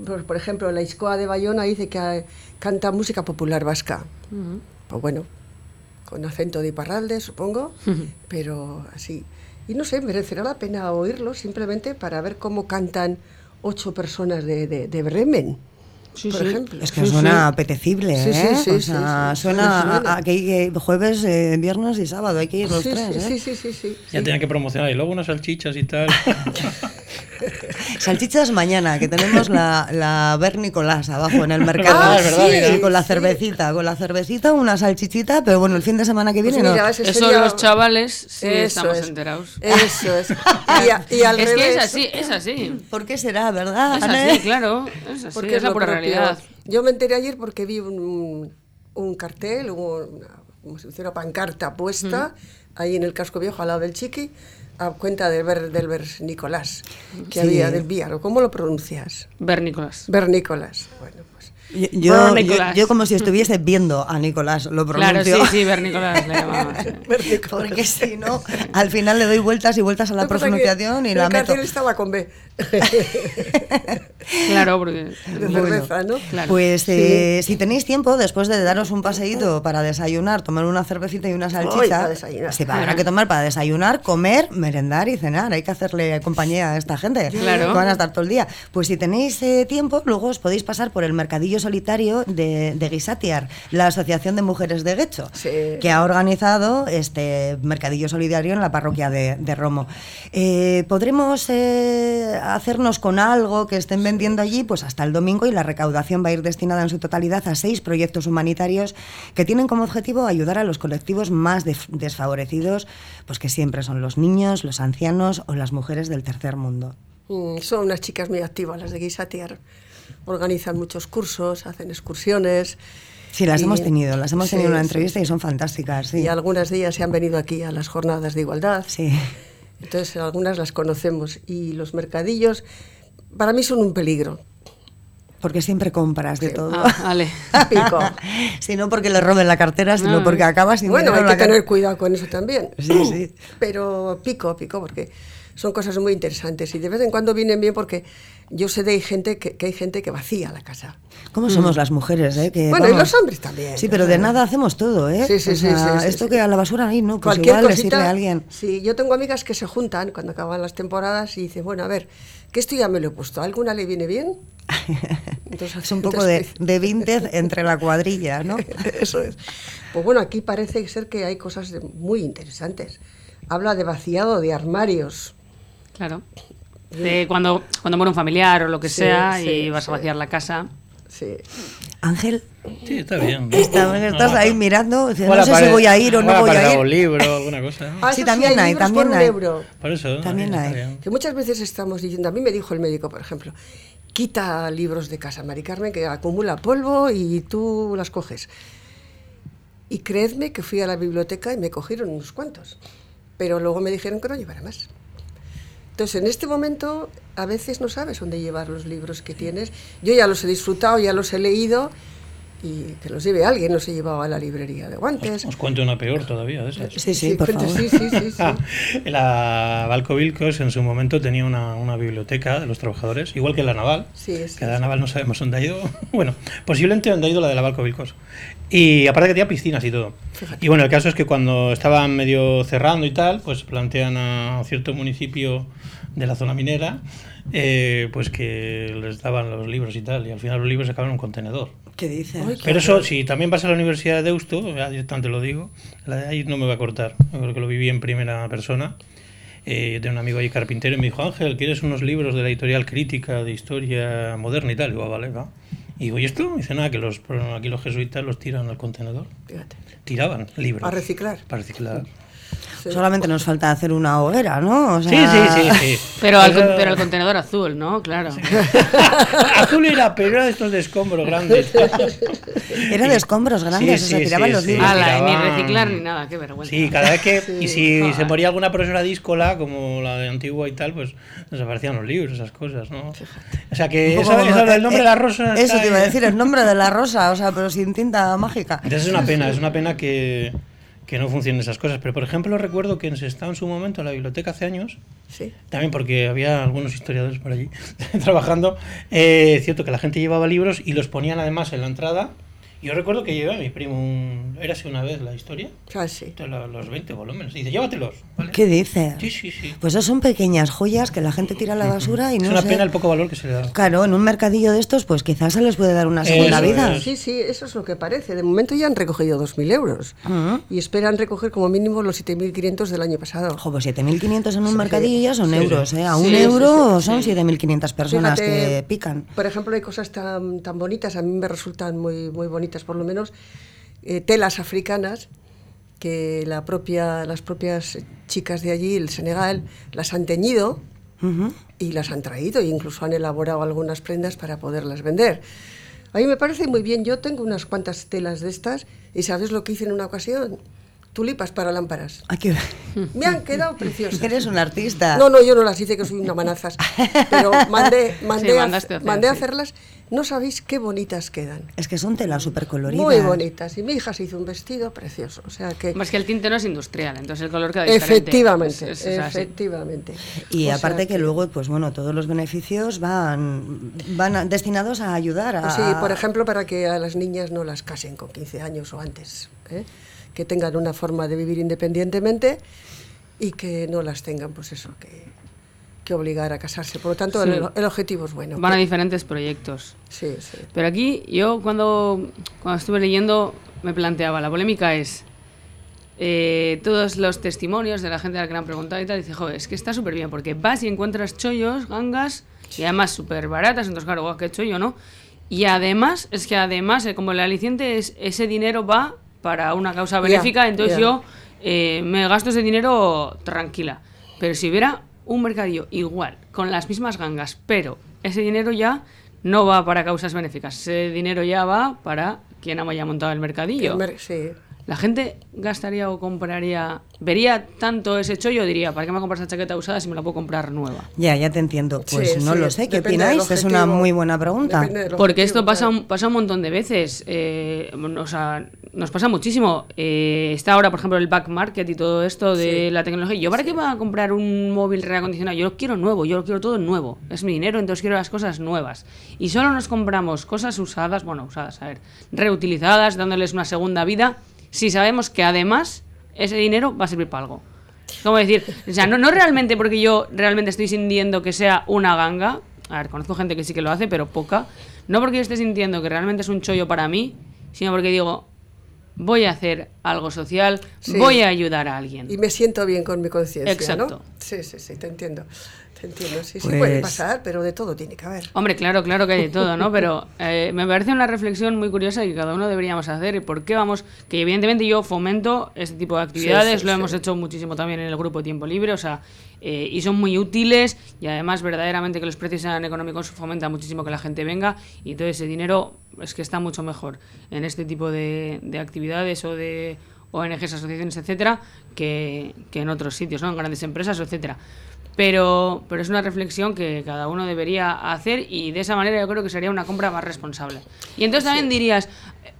por, por ejemplo, la Iscoa de Bayona dice que eh, canta música popular vasca. Pues bueno, con acento de Iparralde, supongo, pero así. Y no sé, merecerá la pena oírlo simplemente para ver cómo cantan ocho personas de, de, de Bremen, Sí, por sí. ejemplo. Es que suena apetecible, Sí, sí, ¿eh? sí, o sí, sea, sí, suena suena, suena. a, a que que jueves, eh, viernes y sábado, hay que ir los sí, tres, sí, ¿eh? sí, sí, sí, sí, ya tienen que promocionar. Y luego unas salchichas y tal. [laughs] [laughs] Salchichas mañana, que tenemos la, la Ver Nicolás abajo en el mercado. Ah, es verdad, mira. Sí, con la cervecita, con la cervecita, una salchichita, pero bueno, el fin de semana que Pues viene no. mira, ese Eso sería- los chavales sí Eso estamos es. enterados. Eso es. [laughs] Y, a- y al es que revés. es así, es así. ¿Por qué será, verdad? Es así, claro. Es así, Porque es la lo pura propio. realidad. Yo me enteré ayer porque vi un, un cartel, una, como si fuera una pancarta puesta ahí en el casco viejo al lado del chiqui a cuenta del ver, del ver Nicolás que Sí. había del Víaro. ¿Cómo lo pronuncias? Ver Nicolás. Ver Nicolás. Bueno, pues. Yo, yo, como si estuviese viendo a Nicolás, lo Claro, sí, pronuncio. sí, Ver Nicolás le [laughs] sí. Porque si no, [laughs] al final le doy vueltas y vueltas a la que pronunciación y la meto. cartel estaba con B. [laughs] Claro, porque. de Bueno. cerveza, ¿no? Claro. Pues eh, si tenéis tiempo, después de daros un paseíto para desayunar, tomar una cervecita y una salchicha, para sí, habrá que tomar para desayunar, comer, merendar y cenar. Hay que hacerle compañía a esta gente. Claro. Que van a estar todo el día. Pues si tenéis eh, tiempo, luego os podéis pasar por el mercadillo solitario de, de Guisatiar, la Asociación de Mujeres de Guecho, Sí. que ha organizado este mercadillo solidario en la parroquia de, de Romo. Eh, ¿Podremos eh, hacernos con algo que estén vendiendo allí? Pues hasta el domingo y la recaudación va a ir destinada en su totalidad a seis proyectos humanitarios que tienen como objetivo ayudar a los colectivos más desfavorecidos, pues que siempre son los niños, los ancianos o las mujeres del tercer mundo. Mm, Son unas chicas muy activas, las de Guisatiar. Organizan muchos cursos, hacen excursiones. Sí, las Y- hemos tenido, las hemos sí, tenido en una entrevista sí. y son fantásticas. Sí. Y algunas de ellas se han venido aquí a las jornadas de igualdad. Sí. Entonces, algunas las conocemos. Y los mercadillos, para mí son un peligro. Porque siempre compras de todo. Ah, vale. [laughs] Pico. [laughs] si no porque le roben la cartera, sino Ah. porque acabas sin bueno, hay que car- tener cuidado con eso también. Sí, sí. Pero pico, pico, porque son cosas muy interesantes. Y de vez en cuando vienen bien porque yo sé de hay gente que, que hay gente que vacía la casa. ¿Cómo somos las mujeres, eh? Que, Mm. Bueno, y los hombres también. Sí, pero de nada hacemos todo, ¿eh? Sí, sí, O sí, sea, sí, sí, Esto sí. que a la basura ahí, no, pues Cualquier igual cosita. sirve a alguien. Sí, yo tengo amigas que se juntan cuando acaban las temporadas y dicen, bueno, a ver, que esto ya me lo he puesto. ¿A alguna le viene bien? [laughs] Entonces, Es un poco de, entonces- de vintage entre la cuadrilla, ¿no? [laughs] Eso es. Pues bueno, aquí parece ser que hay cosas de- muy interesantes. Habla de vaciado de armarios. Claro. De cuando, cuando muere un familiar o lo que Sí, sea sí, y vas sí. a vaciar la casa. Sí. Ángel, Sí, está bien. está- estás Ah, ahí mirando, dices, no sé si apare- voy a ir o no voy a aparece un ir. libro, alguna cosa. ¿no? Ah, Sí, también hay, también por un hay. euro. Por eso. También hay. Que muchas veces estamos diciendo, a mí me dijo el médico, por ejemplo, quita libros de casa, Mari Carmen, que acumula polvo y tú las coges. Y creedme que fui a la biblioteca y me cogieron unos cuantos, pero luego me dijeron que no llevara más. Entonces, en este momento, a veces no sabes dónde llevar los libros que tienes. Yo ya los he disfrutado, ya los he leído y que los lleve alguien, no se llevaba a la librería de guantes. Os cuento una peor todavía de esas. Sí, sí, por favor. sí, sí, sí, sí. [laughs] La Balco Vilcos en su momento tenía una, una biblioteca de los trabajadores, igual que la Naval. Sí, es- que la Naval no sabemos dónde ha ido. [laughs] Bueno, posiblemente dónde ha ido la de la Balco Vilcos. Y aparte que tenía piscinas y todo. Fíjate. Y bueno, el caso es que cuando estaban medio cerrando y tal, pues plantean a cierto municipio de la zona minera, eh, pues que les daban los libros y tal. Y al final los libros se acaban en un contenedor. ¿Qué dices? Pero eso, si también vas a la Universidad de Deusto, ya directamente lo digo, la de ahí no me va a cortar. Yo creo que lo viví en primera persona. Eh, yo tengo un amigo ahí carpintero y me dijo, Ángel, ¿quieres unos libros de la editorial crítica de historia moderna y tal? Y digo, "Ah, vale, va. Y digo, ¿y esto? Me dice, nada, que los, aquí los jesuitas los tiran al contenedor. Fíjate. Tiraban libros. A reciclar. Para reciclar. Sí. Solamente nos falta hacer una hoguera, ¿no? O Sí, sea, sí, sí, sí. [laughs] Pero al, Eso- pero al contenedor azul, ¿no? Claro. [laughs] Azul era, pero era de estos de escombros grandes. [laughs] Era de escombros grandes, Sí, o sea, sí, tiraban sí, los sí. libros. Ala, ni reciclar ni nada, qué vergüenza. Sí, cada vez que. Sí, y si joder. se moría alguna profesora díscola, como la de Antigua y tal, pues desaparecían los libros, esas cosas, ¿no? O sea que eso, eso del nombre eh, de la rosa. Eso está te iba a ahí. decir, el nombre de la rosa, o sea, pero sin tinta mágica. Entonces es una pena, es una pena que, que no funcionen esas cosas. Pero por ejemplo, recuerdo que en Sestao en su momento, en la biblioteca hace años, Sí. también porque había algunos historiadores por allí [laughs] trabajando, eh, es cierto que la gente llevaba libros y los ponían además en la entrada. Yo recuerdo que llevé a mi primo un. Era así una vez la historia, Ah, sí. los 20 volúmenes. Y dice, llévatelos. ¿vale? ¿Qué dice? Sí, sí, sí. Pues eso son pequeñas joyas que la gente tira a la basura y es no una sé. pena el poco valor que se le da. Claro, en un mercadillo de estos, pues quizás se les puede dar una segunda Eso vida. es. Sí, sí, eso es lo que parece. De momento ya han recogido 2.000 euros Ah. y esperan recoger como mínimo los 7.500 del año pasado. Ojo, pues 7.500 en un mercadillo ya son Sí, euros, sí. ¿eh? A Sí, un sí, euro sí, son sí. 7.500 personas Fíjate, que pican. Por ejemplo, hay cosas tan, tan bonitas, a mí me resultan muy, muy bonitas, por lo menos eh, telas africanas que la propia, las propias chicas de allí, el Senegal, las han teñido y las han traído e incluso han elaborado algunas prendas para poderlas vender. A mí me parece muy bien, yo tengo unas cuantas telas de estas y ¿sabes lo que hice en una ocasión? Tulipas para lámparas. Qué- [laughs] Me han quedado preciosas. Eres un artista. No, no, yo no las hice, que soy una manazas. [laughs] Pero mandé, mandé, Sí, a, hacer, mandé a hacerlas. No sabéis qué bonitas quedan. Es que son telas súper coloridas. Muy bonitas. Y mi hija se hizo un vestido precioso. O sea que. Más que el tinte no es industrial, entonces el color queda diferente. Efectivamente, Es- es- efectivamente. Y O aparte que, luego, pues bueno, todos los beneficios van, van a- destinados a ayudar a... Sí, por ejemplo, para que a las niñas no las casen con 15 años o antes. ¿eh? Que tengan una forma de vivir independientemente y que no las tengan, pues eso, que, que obligar a casarse. Por lo tanto, Sí. el, el objetivo es bueno. Van a diferentes proyectos. Sí, sí. Pero aquí yo cuando, cuando estuve leyendo me planteaba, la polémica es eh, todos los testimonios de la gente a la que le han preguntado y tal, dice, joder, es que está súper bien, porque vas y encuentras chollos, gangas, y además súper baratas, entonces claro, guau, qué chollo, ¿no? Y además, es que además, eh, como el aliciente es, ese dinero va para una causa benéfica, entonces yo eh, me gasto ese dinero tranquila. Pero si hubiera un mercadillo igual, con las mismas gangas, pero ese dinero ya no va para causas benéficas, ese dinero ya va para quien haya montado el mercadillo. El mer- sí. La gente gastaría o compraría, vería tanto ese chollo, diría, ¿para qué me comprar esa chaqueta usada si me la puedo comprar nueva? Ya, ya te entiendo. Pues Sí, no sí, lo sé, ¿qué opináis? Es una muy buena pregunta. Porque esto pasa un, pasa un montón de veces. eh, o sea, nos pasa muchísimo. Eh, está ahora, por ejemplo, el back market y todo esto de Sí. la tecnología. ¿Yo para qué voy a comprar un móvil reacondicionado? Yo lo quiero nuevo, yo lo quiero todo nuevo. Es mi dinero, entonces quiero las cosas nuevas. Y solo nos compramos cosas usadas, bueno, usadas, a ver, reutilizadas, dándoles una segunda vida, si sabemos que además ese dinero va a servir para algo. ¿Cómo decir? O sea, no, no realmente porque yo realmente estoy sintiendo que sea una ganga. A ver, conozco gente que sí que lo hace, pero poca. No porque yo esté sintiendo que realmente es un chollo para mí, sino porque digo, voy a hacer algo social, Sí. voy a ayudar a alguien. Y me siento bien con mi conciencia, Exacto. ¿no? Sí, sí, sí, te entiendo. Entiendo, sí, sí, Pues- puede pasar, pero de todo tiene que haber. Hombre, claro, claro que hay de todo, ¿no? [laughs] Pero eh, me parece una reflexión muy curiosa que cada uno deberíamos hacer. ¿Y por qué vamos? Que evidentemente yo fomento este tipo de actividades, sí, lo sí. hemos hecho muchísimo también en el grupo Tiempo Libre, o sea, eh, y son muy útiles y además verdaderamente que los precios sean económicos fomenta muchísimo que la gente venga y todo ese dinero es que está mucho mejor en este tipo de, de actividades o de ONGs, asociaciones, etcétera, que, que en otros sitios, ¿no? En grandes empresas, etcétera. Pero, pero es una reflexión que cada uno debería hacer y de esa manera yo creo que sería una compra más responsable. Y entonces también dirías,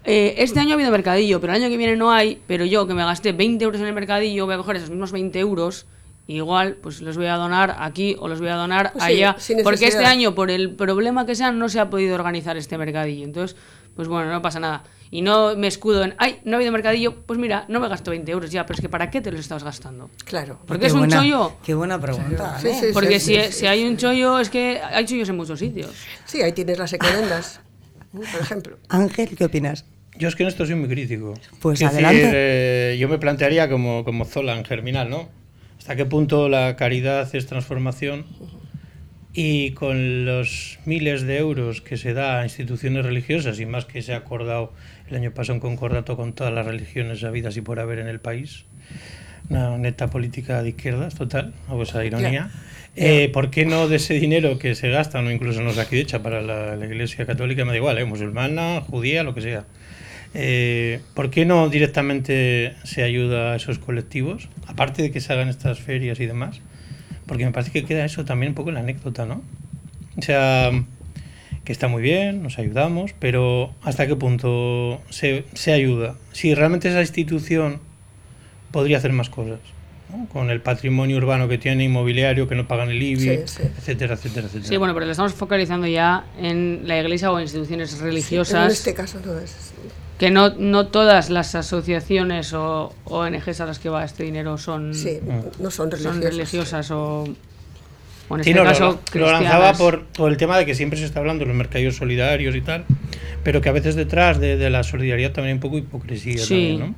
eh, este año ha habido mercadillo, pero el año que viene no hay, pero yo que me gasté 20 euros en el mercadillo, voy a coger esos mismos 20 euros, igual pues los voy a donar aquí o los voy a donar Pues allá, porque este año, por el problema que sea, no se ha podido organizar este mercadillo. Entonces, pues bueno, no pasa nada. Y no me escudo en, ay, no ha habido mercadillo, pues mira, no me gasto 20 euros ya, pero es que ¿para qué te los estás gastando? Claro. Porque Qué es un buena- chollo. Qué buena pregunta. Sí, ¿eh? sí, Porque sí, si, sí, si hay un chollo, es que hay chollos en muchos sitios. Sí, ahí tienes las ecomendas, por ejemplo. Ángel, ¿qué opinas? Yo es que en esto soy muy crítico. Pues adelante. decir, eh, yo me plantearía como, como Zola en Germinal, ¿no? ¿Hasta qué punto la caridad es transformación? Y con los miles de euros que se da a instituciones religiosas, y más que se ha acordado el año pasado un concordato con todas las religiones habidas y por haber en el país, una neta política de izquierdas, total, hago esa ironía. Eh, ¿Por qué no de ese dinero que se gasta, no incluso no aquí de hecha para la, la Iglesia Católica, me da igual, ¿eh? musulmana, judía, lo que sea? Eh, ¿Por qué no directamente se ayuda a esos colectivos? Aparte de que se hagan estas ferias y demás. Porque me parece que queda eso también un poco en la anécdota, ¿no? O sea, que está muy bien, nos ayudamos, pero ¿hasta qué punto se, se ayuda? Si realmente esa institución podría hacer más cosas, ¿no? con el patrimonio urbano que tiene, inmobiliario, que no pagan el IBI, Sí, sí. etcétera, etcétera, etcétera. Sí, bueno, pero lo estamos focalizando ya en la iglesia o instituciones Pero en religiosas. este caso no es. Que no, no todas las asociaciones o ONGs a las que va este dinero son, Sí, no son religiosas. son religiosas o, o en Sí, este no, lo- caso lo, lanzaba por, por el tema de que siempre se está hablando de los mercadillos solidarios y tal, pero que a veces detrás de, de la solidaridad también hay un poco hipocresía. Sí. también, ¿no?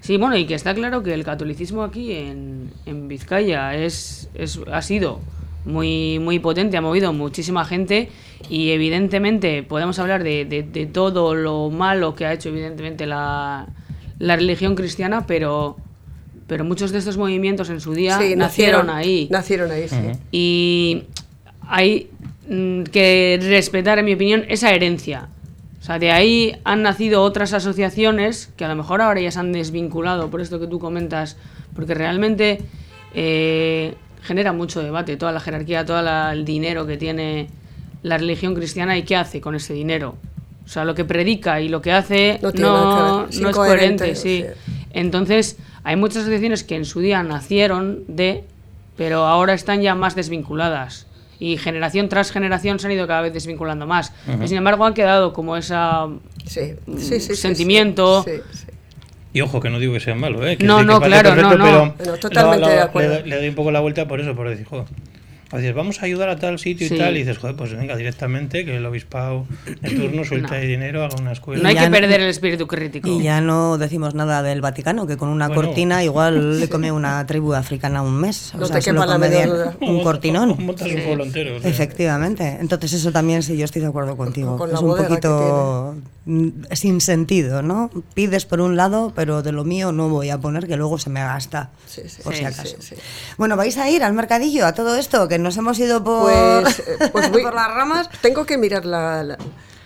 Sí, bueno, y que está claro que el catolicismo aquí en, en Vizcaya es, es, ha sido muy, muy potente, ha movido muchísima gente y evidentemente podemos hablar de, de- de todo lo malo que ha hecho evidentemente la, la religión cristiana, pero, pero muchos de estos movimientos en su día Sí, nacieron, ahí. Nacieron ahí, sí. Y hay mm, que respetar, en mi opinión, esa herencia. O sea, de ahí han nacido otras asociaciones que a lo mejor ahora ya se han desvinculado por esto que tú comentas, porque realmente eh, genera mucho debate, toda la jerarquía, todo la- el dinero que tiene la religión cristiana y qué hace con ese dinero. O sea, lo que predica y lo que hace No no, que es no es incoherente, coherente, o sí. sea. Entonces, hay muchas asociaciones que en su día nacieron de, pero ahora están ya más desvinculadas. Y generación tras generación se han ido cada vez desvinculando más. Y sin embargo, han quedado como esa. Sí, sí, sí, sí, sí. Sentimiento. Y ojo, que no digo que sea malo, ¿eh? Que No, sí no, claro, no, no. Pero totalmente de acuerdo. Le, doy- le doy un poco la vuelta por eso, por decir, joder. A veces vamos a ayudar a tal sitio Sí. y tal, y dices, joder, pues venga, directamente, que el obispado de [clears throat] turno suelte No. ahí dinero, haga una escuela. No hay que no- perder el espíritu crítico. Y ya no decimos nada del Vaticano, que con una Bueno. cortina igual [laughs] le come una tribu africana un mes. O No sea, te la duda. Un cortinón. Montas un pueblo entero. o sea. Efectivamente. Entonces eso también sí, yo estoy de acuerdo contigo. Con es un poquito mm, sin sentido, ¿no? Pides por un lado, pero de lo mío no voy a poner que luego se me gasta, Sí, sí, por sí, si sí, acaso. sí. Bueno, ¿vais a ir al mercadillo a todo esto? Que nos hemos ido por, Pues, eh, pues [laughs] voy- por las ramas. Tengo que mirar la- la-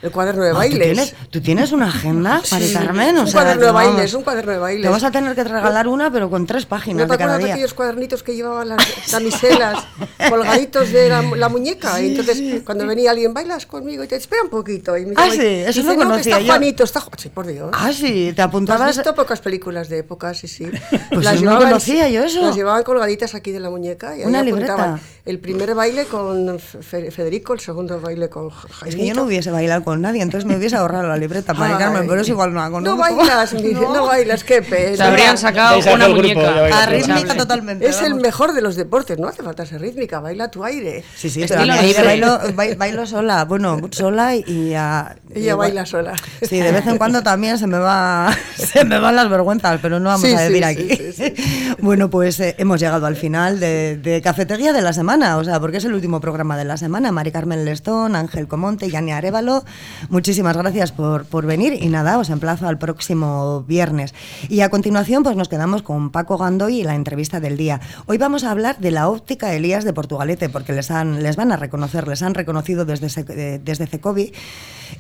el cuaderno de ¿tú, bailes. tienes, tú tienes una agenda, Mari Carmen? O un sea, cuaderno de vamos, bailes, un cuaderno de bailes. Te vas a tener que regalar una, pero con tres ¿No páginas te de cada acuerdas de día. aquellos cuadernitos que llevaban las damiselas [laughs] colgaditos de la, la muñeca? Y entonces, cuando venía alguien, bailas conmigo y te espera un poquito. Y me Ah, sí, eso no "No, que conocía está yo". Juanito, está Ju-". Sí, por Dios. Ah, sí, te ¿Tú has apuntabas. visto pocas películas de época? Sí, sí. [laughs] Pues no conocía yo eso. Las llevaban colgaditas aquí de la muñeca y ahí Una apuntaban libreta. el primer baile con Fe- Federico, el segundo baile con Ja- Es Jaimito. que yo no hubiese bailado con nadie, entonces me hubiese ahorrado la libreta, Mari Carmen, pero es igual no la conozco. No bailas, no, bailas, qué pena. Se habrían sacado una grupo, ya muñeca. baila A todo. rítmica totalmente. Es el mejor de los deportes, no hace falta ser rítmica, baila tu aire. Sí, sí, pero bailo, bai- bailo sola, bueno, sola y a... Ella y- baila sola. Sí, de vez en cuando también se me va [laughs] se me van las vergüenzas, pero no vamos Sí, a decir sí, aquí. sí, [laughs] Bueno, pues eh, hemos llegado al final de, de Cafetería de la Semana, o sea, porque es el último programa de la semana. Mari Carmen Lestón, Ángel Comonte, Yani Arevalo, muchísimas gracias por, por venir y nada, os emplazo al próximo viernes. Y a continuación, pues nos quedamos con Paco Gandoy y la entrevista del día. Hoy vamos a hablar de la óptica Elías de Portugalete, porque les, han, les van a reconocer, les han reconocido desde, eh, desde Cecovi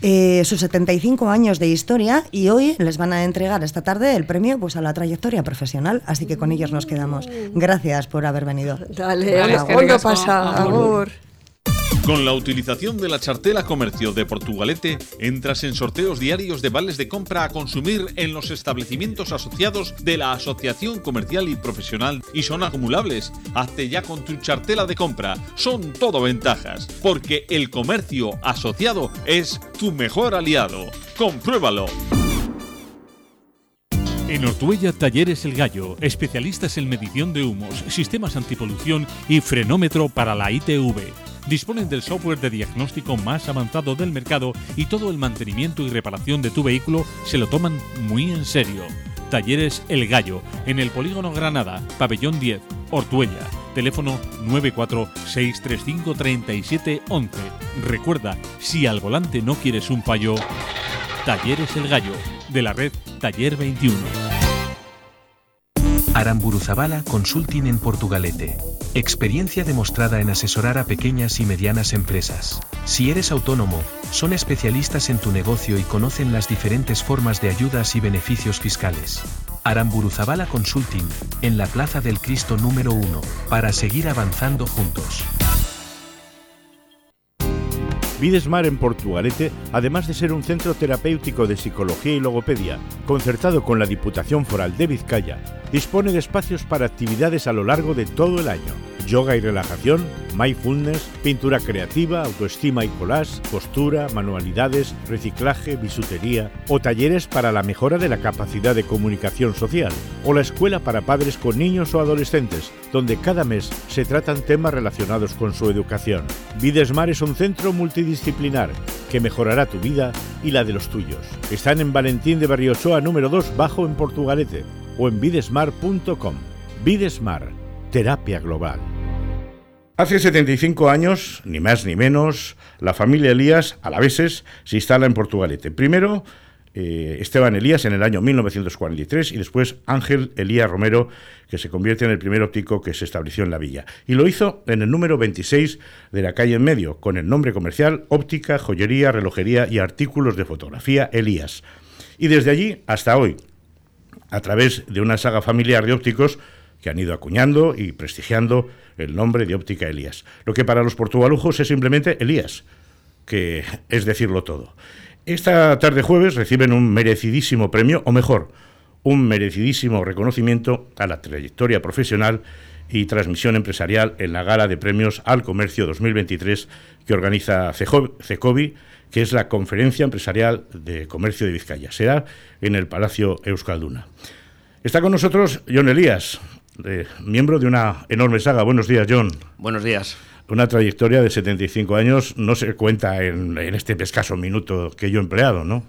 eh, sus 75 años de historia y hoy les van a entregar esta tarde el premio pues, a la trayectoria profesional, así que con ellos nos quedamos. Gracias por haber venido. Dale, Vale, ¿cuándo es que ricasco. pasa? Amor. Con la utilización de la chartela comercio de Portugalete, entras en sorteos diarios de vales de compra a consumir en los establecimientos asociados de la Asociación Comercial y Profesional y son acumulables. Hazte ya con tu chartela de compra. Son todo ventajas, porque el comercio asociado es tu mejor aliado. Compruébalo. En Ortuella Talleres El Gallo, especialistas en medición de humos, sistemas antipolución y frenómetro para la ITV disponen del software de diagnóstico más avanzado del mercado y todo el mantenimiento y reparación de tu vehículo se lo toman muy en serio. Talleres El Gallo, en el Polígono Granada, Pabellón 10, Ortuella. Teléfono 946353711. Recuerda, si al volante no quieres un payo, Talleres El Gallo, de la red Taller 21. Aramburuzabala Consulting en Portugalete Experiencia demostrada en asesorar a pequeñas y medianas empresas. Si eres autónomo, son especialistas en tu negocio y conocen las diferentes formas de ayudas y beneficios fiscales. Aramburuzabala Consulting, en la Plaza del Cristo número 1, para seguir avanzando juntos. Videsmar en Portugalete, además de ser un centro terapéutico de psicología y logopedia, concertado con la Diputación Foral de Vizcaya, dispone de espacios para actividades a lo largo de todo el año. Yoga y relajación, mindfulness, pintura creativa, autoestima y collage, postura, manualidades, reciclaje, bisutería o talleres para la mejora de la capacidad de comunicación social o la escuela para padres con niños o adolescentes, donde cada mes se tratan temas relacionados con su educación. Videsmar es un centro multidisciplinar que mejorará tu vida y la de los tuyos. Están en Valentín de Barriochoa número 2 bajo en Portugalete o en videsmar.com. Videsmar, terapia global. Hace 75 años, ni más ni menos, la familia Elías, a la veces, se instala en Portugalete. Primero, eh, Esteban Elías en el año 1943 y después Ángel Elías Romero, que se convierte en el primer óptico que se estableció en la villa. Y lo hizo en el número 26 de la calle en medio, con el nombre comercial Óptica, Joyería, Relojería y Artículos de Fotografía Elías. Y desde allí hasta hoy, a través de una saga familiar de ópticos que han ido acuñando y prestigiando el nombre de Óptica Elías. Lo que para los portugalujos es simplemente Elías, que es decirlo todo. Esta tarde jueves reciben un merecidísimo premio, o mejor, un merecidísimo reconocimiento a la trayectoria profesional y transmisión empresarial en la Gala de Premios al Comercio 2023 que organiza CECOBI, que es la Conferencia Empresarial de Comercio de Vizcaya. Será en el Palacio Euskalduna. Está con nosotros John Elías, miembro de una enorme saga. Buenos días, John. Buenos días. Una trayectoria de 75 años no se cuenta en, este escaso minuto que yo he empleado, ¿no?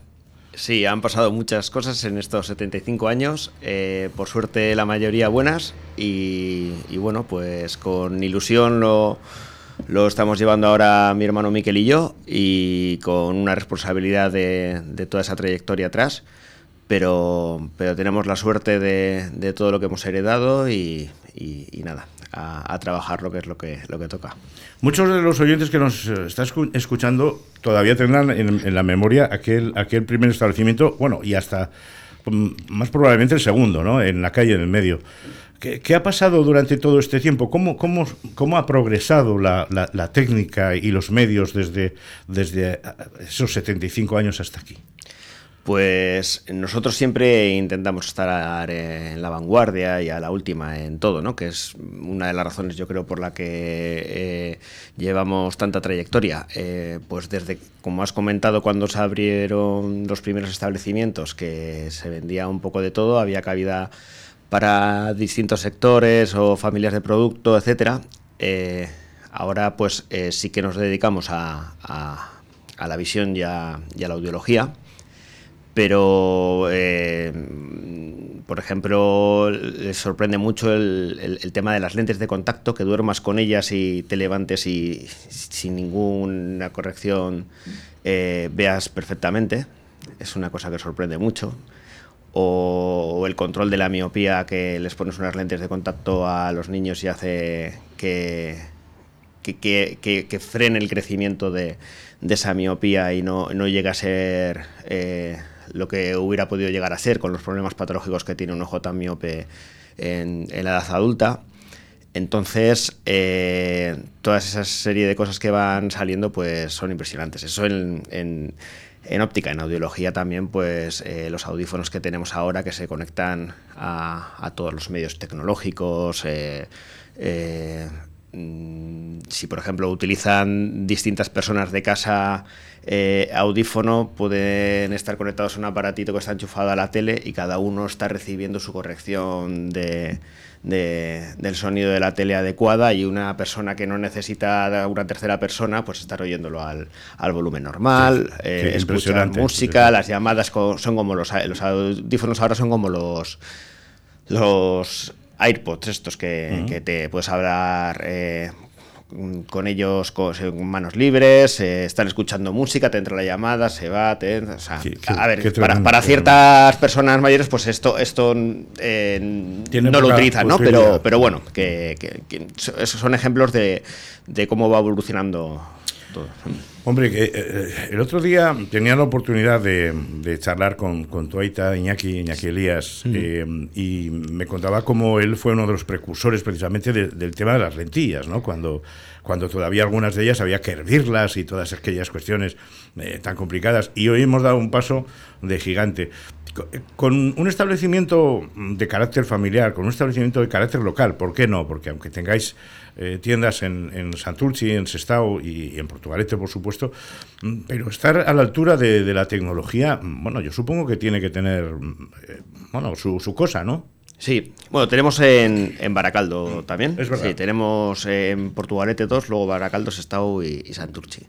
Sí, han pasado muchas cosas en estos 75 años, eh, por suerte la mayoría buenas y, bueno, pues con ilusión lo, lo, estamos llevando ahora mi hermano Miquel y yo y con una responsabilidad de, de toda esa trayectoria atrás pero, pero tenemos la suerte de, todo lo que hemos heredado y, nada, a, trabajar lo que es lo que, lo que toca. Muchos de los oyentes que nos están escuchando todavía tendrán en, la memoria aquel, aquel primer establecimiento, bueno, y hasta mm, más probablemente el segundo, ¿no? en la calle en el medio. ¿Qué, ¿Qué, ha pasado durante todo este tiempo? ¿Cómo, cómo, cómo ha progresado la, la, técnica y los medios desde, desde esos 75 años hasta aquí? Pues nosotros siempre intentamos estar en la vanguardia y a la última en todo, ¿no? que es una de las razones yo creo por la que eh, llevamos tanta trayectoria. Eh, pues desde, como has comentado, cuando se abrieron los primeros establecimientos, que se vendía un poco de todo, había cabida para distintos sectores o familias de producto, etcétera. Eh, ahora pues sí que nos dedicamos a, la visión y a la audiología pero eh, por ejemplo les sorprende mucho el, tema de las lentes de contacto, que duermas con ellas y te levantes y sin ninguna corrección eh, veas perfectamente, es una cosa que sorprende mucho. O, el control de la miopía, que les pones unas lentes de contacto a los niños y hace que, que, frene el crecimiento de, esa miopía y no, no llega a ser... Eh, lo que hubiera podido llegar a ser con los problemas patológicos que tiene un ojo tan miope en, la edad adulta. Entonces, eh, todas esas serie de cosas que van saliendo, pues son impresionantes. Eso en, óptica, en audiología también, pues eh, los audífonos que tenemos ahora que se conectan a, todos los medios tecnológicos. Eh, si, por ejemplo, utilizan distintas personas de casa audífono, pueden estar conectados a un aparatito que está enchufado a la tele y cada uno está recibiendo su corrección de del sonido de la tele adecuada y una persona que no necesita una tercera persona, pues estar oyéndolo al, volumen normal, eh, escuchar música, las llamadas son como los, los audífonos ahora son como los los AirPods estos que, te puedes hablar eh, con ellos con, manos libres, eh, están escuchando música, te entra la llamada, se va, a ver, para, ciertas personas mayores, pues esto, esto eh, no lo utilizan, ¿no? Pero, pero bueno, que, esos son ejemplos de, de cómo va evolucionando todo. Hombre, eh, el otro día tenía la oportunidad de, charlar con, con Tuaita Iñaki, Iñaki Elías, y me contaba cómo él fue uno de los precursores precisamente del tema de las lentillas, ¿no? Cuando cuando todavía algunas de ellas había que hervirlas y todas aquellas cuestiones eh, tan complicadas. Y hoy hemos dado un paso de gigante. Con un establecimiento de carácter familiar, con un establecimiento de carácter local, ¿por qué no? Porque aunque tengáis eh, tiendas en, en Santurci, en Sestao y, en Portugalete, por supuesto, mm, pero estar a la altura de, la tecnología, mm, bueno, yo supongo que tiene que tener, eh, bueno, su, su cosa, ¿no? Sí, bueno, tenemos en, en Baracaldo también. Es verdad. Sí, tenemos en Portugalete dos, luego Baracaldo, Sestao y, y Santurci.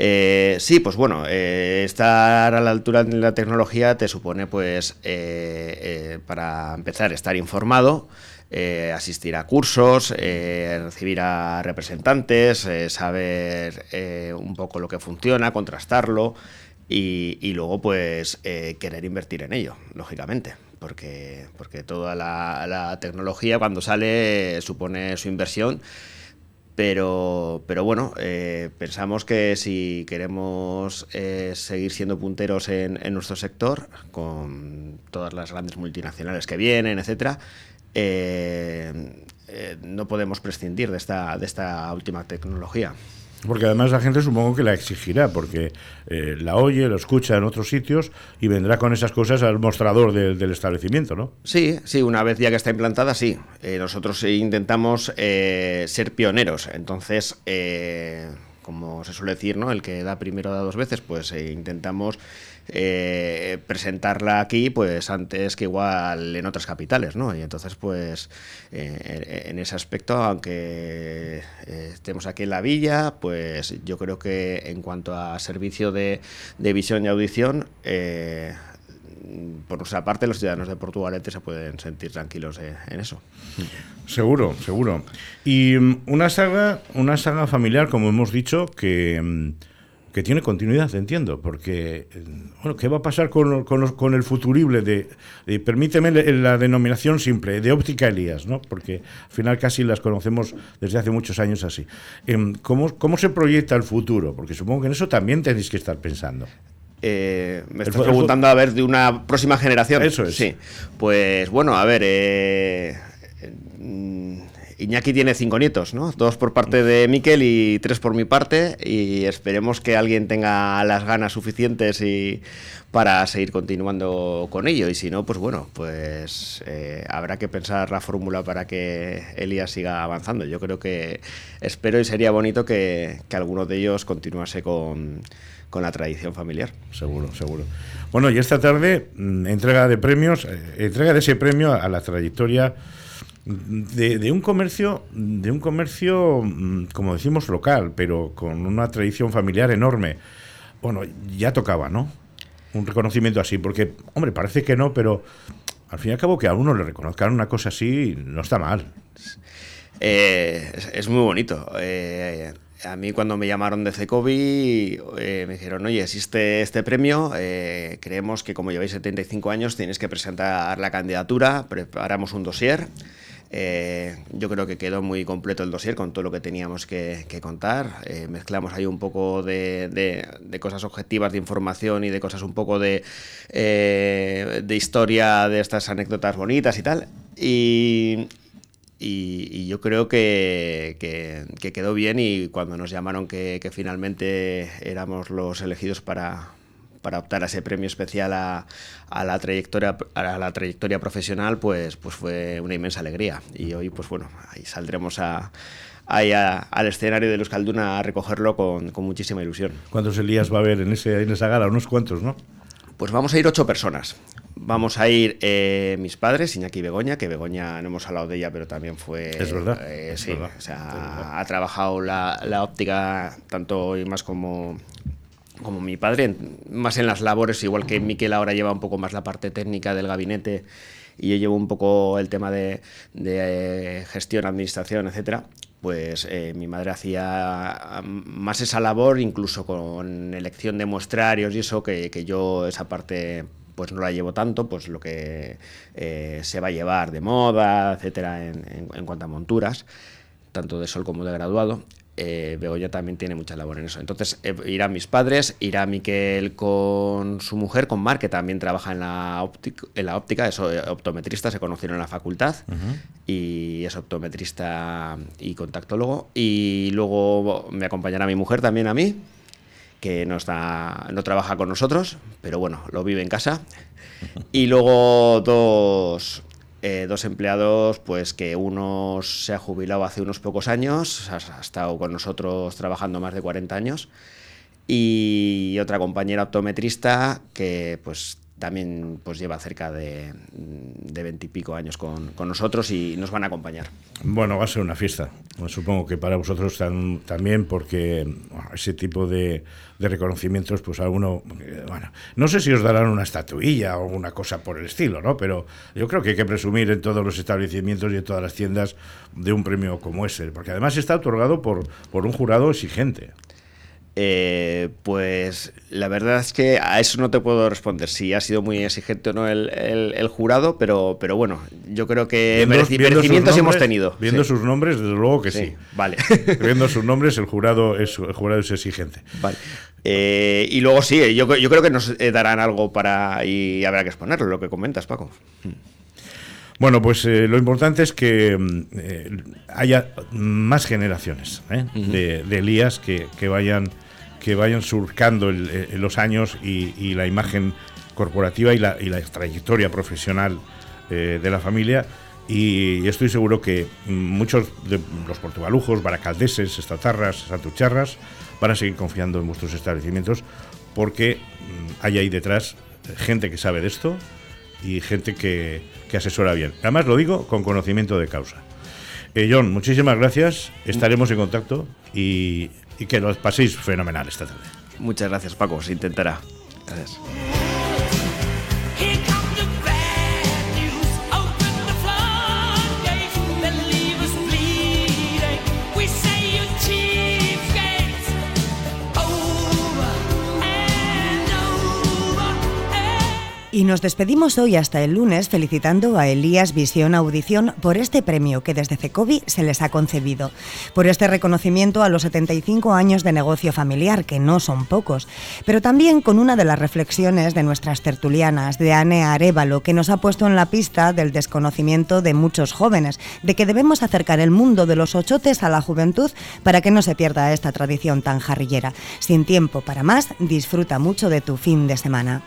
Eh, sí, pues bueno, eh, estar a la altura de la tecnología te supone, pues, eh, para empezar, estar informado, asistir a cursos, recibir a representantes, saber un poco lo que funciona, contrastarlo y, luego, pues, querer invertir en ello, lógicamente porque, porque toda la, tecnología cuando sale supone su inversión. Pero, pero bueno, eh, pensamos que si queremos eh, seguir siendo punteros en, nuestro sector, con todas las grandes multinacionales que vienen, etcétera, eh, no podemos prescindir de esta, de esta última tecnología. Porque además la gente supongo que la exigirá, porque eh, la oye, lo escucha en otros sitios y vendrá con esas cosas al mostrador del establecimiento, ¿no? Sí, sí, una vez ya que está implantada, sí. Eh, nosotros intentamos eh, ser pioneros, entonces, como se suele decir, ¿no? El que da primero da dos veces, pues intentamos eh, presentarla aquí pues antes que igual en otras capitales, ¿no? Y entonces pues eh, en ese aspecto, aunque eh, estemos aquí en la villa, pues yo creo que en cuanto a servicio de, visión y audición, por nuestra parte, los ciudadanos de Portugalete se pueden sentir tranquilos en eso. Seguro, seguro. Y mm, una saga, una saga familiar, como hemos dicho, que mm, que tiene continuidad, entiendo, porque, bueno, ¿qué va a pasar con, con, el futurible de, permíteme la denominación simple, de óptica Elías, ¿no? Porque al final casi las conocemos desde hace muchos años así. Em, ¿Cómo, cómo se proyecta el futuro? Porque supongo que en eso también tenéis que estar pensando. Eh, me estás preguntando, a ver, de una próxima generación. Eso es. Sí. Pues bueno, a ver, eh, Iñaki tiene cinco nietos, ¿no? Dos por parte de Miquel y tres por mi parte. Y esperemos que alguien tenga las ganas suficientes y para seguir continuando con ello. Y si no, pues bueno, pues eh, habrá que pensar la fórmula para que Elías siga avanzando. Yo creo que espero y sería bonito que, que alguno de ellos continuase con, con la tradición familiar. Seguro, seguro. Bueno, y esta tarde, mm, entrega de premios, eh, entrega de ese premio a la trayectoria de, un comercio, de un comercio, mm, como decimos, local, pero con una tradición familiar enorme. Bueno, ya tocaba, ¿no? Un reconocimiento así, porque, hombre, parece que no, pero al fin y al cabo que a uno le reconozcan una cosa así no está mal. Eh, es, muy bonito. Eh, a mí cuando me llamaron de CECOVI eh, me dijeron, oye, existe este premio, creemos que como lleváis 75 años tenéis que presentar la candidatura, preparamos un dossier. Eh, yo creo que quedó muy completo el dossier con todo lo que teníamos que, contar. Eh, mezclamos ahí un poco de, cosas objetivas de información y de cosas un poco de, eh, de historia de estas anécdotas bonitas y tal. Y, y, yo creo que, que, quedó bien y cuando nos llamaron que finalmente éramos los elegidos para, para optar a ese premio especial a, a, la trayectoria a la trayectoria profesional pues pues fue una inmensa alegría y hoy pues bueno ahí saldremos a, ahí al escenario de los Calduna a recogerlo con, con, muchísima ilusión. ¿Cuántos Elías va a haber en, ese, en esa gala? Unos cuantos, ¿no? Pues vamos a ir ocho personas. Vamos a ir eh, mis padres, Iñaki y Begoña, que Begoña no hemos hablado de ella, pero también fue... Es verdad. Eh, sí, o sea, ha trabajado la, la, óptica tanto hoy más como, como mi padre, más en las labores, igual que Miquel ahora lleva un poco más la parte técnica del gabinete y yo llevo un poco el tema de, eh, gestión, administración, etcétera pues eh, mi madre hacía más esa labor, incluso con elección de muestrarios y eso, que, que yo esa parte pues no la llevo tanto, pues lo que eh, se va a llevar de moda, etcétera, en, cuanto a monturas, tanto de sol como de graduado. Eh, Begoña también tiene mucha labor en eso. Entonces eh, irán mis padres, irá Miquel con su mujer, con Mar, que también trabaja en la, óptica, en la óptica, es optometrista, se conocieron en la facultad y es optometrista y contactólogo. Y luego me acompañará mi mujer también a mí, que no, está, no trabaja con nosotros, pero bueno, lo vive en casa. [laughs] Y luego dos, eh, dos empleados, pues que uno se ha jubilado hace unos pocos años, ha, estado con nosotros trabajando más de 40 años, y otra compañera optometrista que pues también pues lleva cerca de, de 20 y pico años con, con, nosotros y nos van a acompañar. Bueno, va a ser una fiesta, supongo que para vosotros también, porque ese tipo de, de reconocimientos, pues a uno, eh, bueno, no sé si os darán una estatuilla o una cosa por el estilo, ¿no? Pero yo creo que hay que presumir en todos los establecimientos y en todas las tiendas de un premio como ese, porque además está otorgado por, por un jurado exigente. Eh, pues la verdad es que a eso no te puedo responder si ha sido muy exigente o no el, el, jurado, pero, pero bueno, yo creo que merecimientos hemos tenido. Viendo sus nombres, desde luego que sí. Vale. [laughs] viendo sus nombres, el jurado es, el jurado es exigente. Vale. Eh, y luego sí, yo, yo, creo que nos eh, darán algo para y habrá que exponerlo, lo que comentas, Paco. Bueno, pues lo importante es que mm, haya más generaciones de, de, Elías que, que vayan que vayan surcando los años y, la imagen corporativa y la, trayectoria profesional eh, de la familia. Y estoy seguro que muchos de los portugalujos, baracaldeses, estatarras, santucharras, van a seguir confiando en vuestros establecimientos porque mm, hay ahí detrás gente que sabe de esto y gente que, asesora bien. Además lo digo con conocimiento de causa. Eh, John, muchísimas gracias. Estaremos en contacto y y que los paséis fenomenal esta tarde. Muchas gracias, Paco. Se intentará. Gracias. Y nos despedimos hoy hasta el lunes felicitando a Elías Visión Audición por este premio que desde CECOVI se les ha concedido, por este reconocimiento a los 75 años de negocio familiar, que no son pocos, pero también con una de las reflexiones de nuestras tertulianas, de Anne Arevalo, que nos ha puesto en la pista del desconocimiento de muchos jóvenes, de que debemos acercar el mundo de los ochotes a la juventud para que no se pierda esta tradición tan jarrillera. Sin tiempo para más, disfruta mucho de tu fin de semana.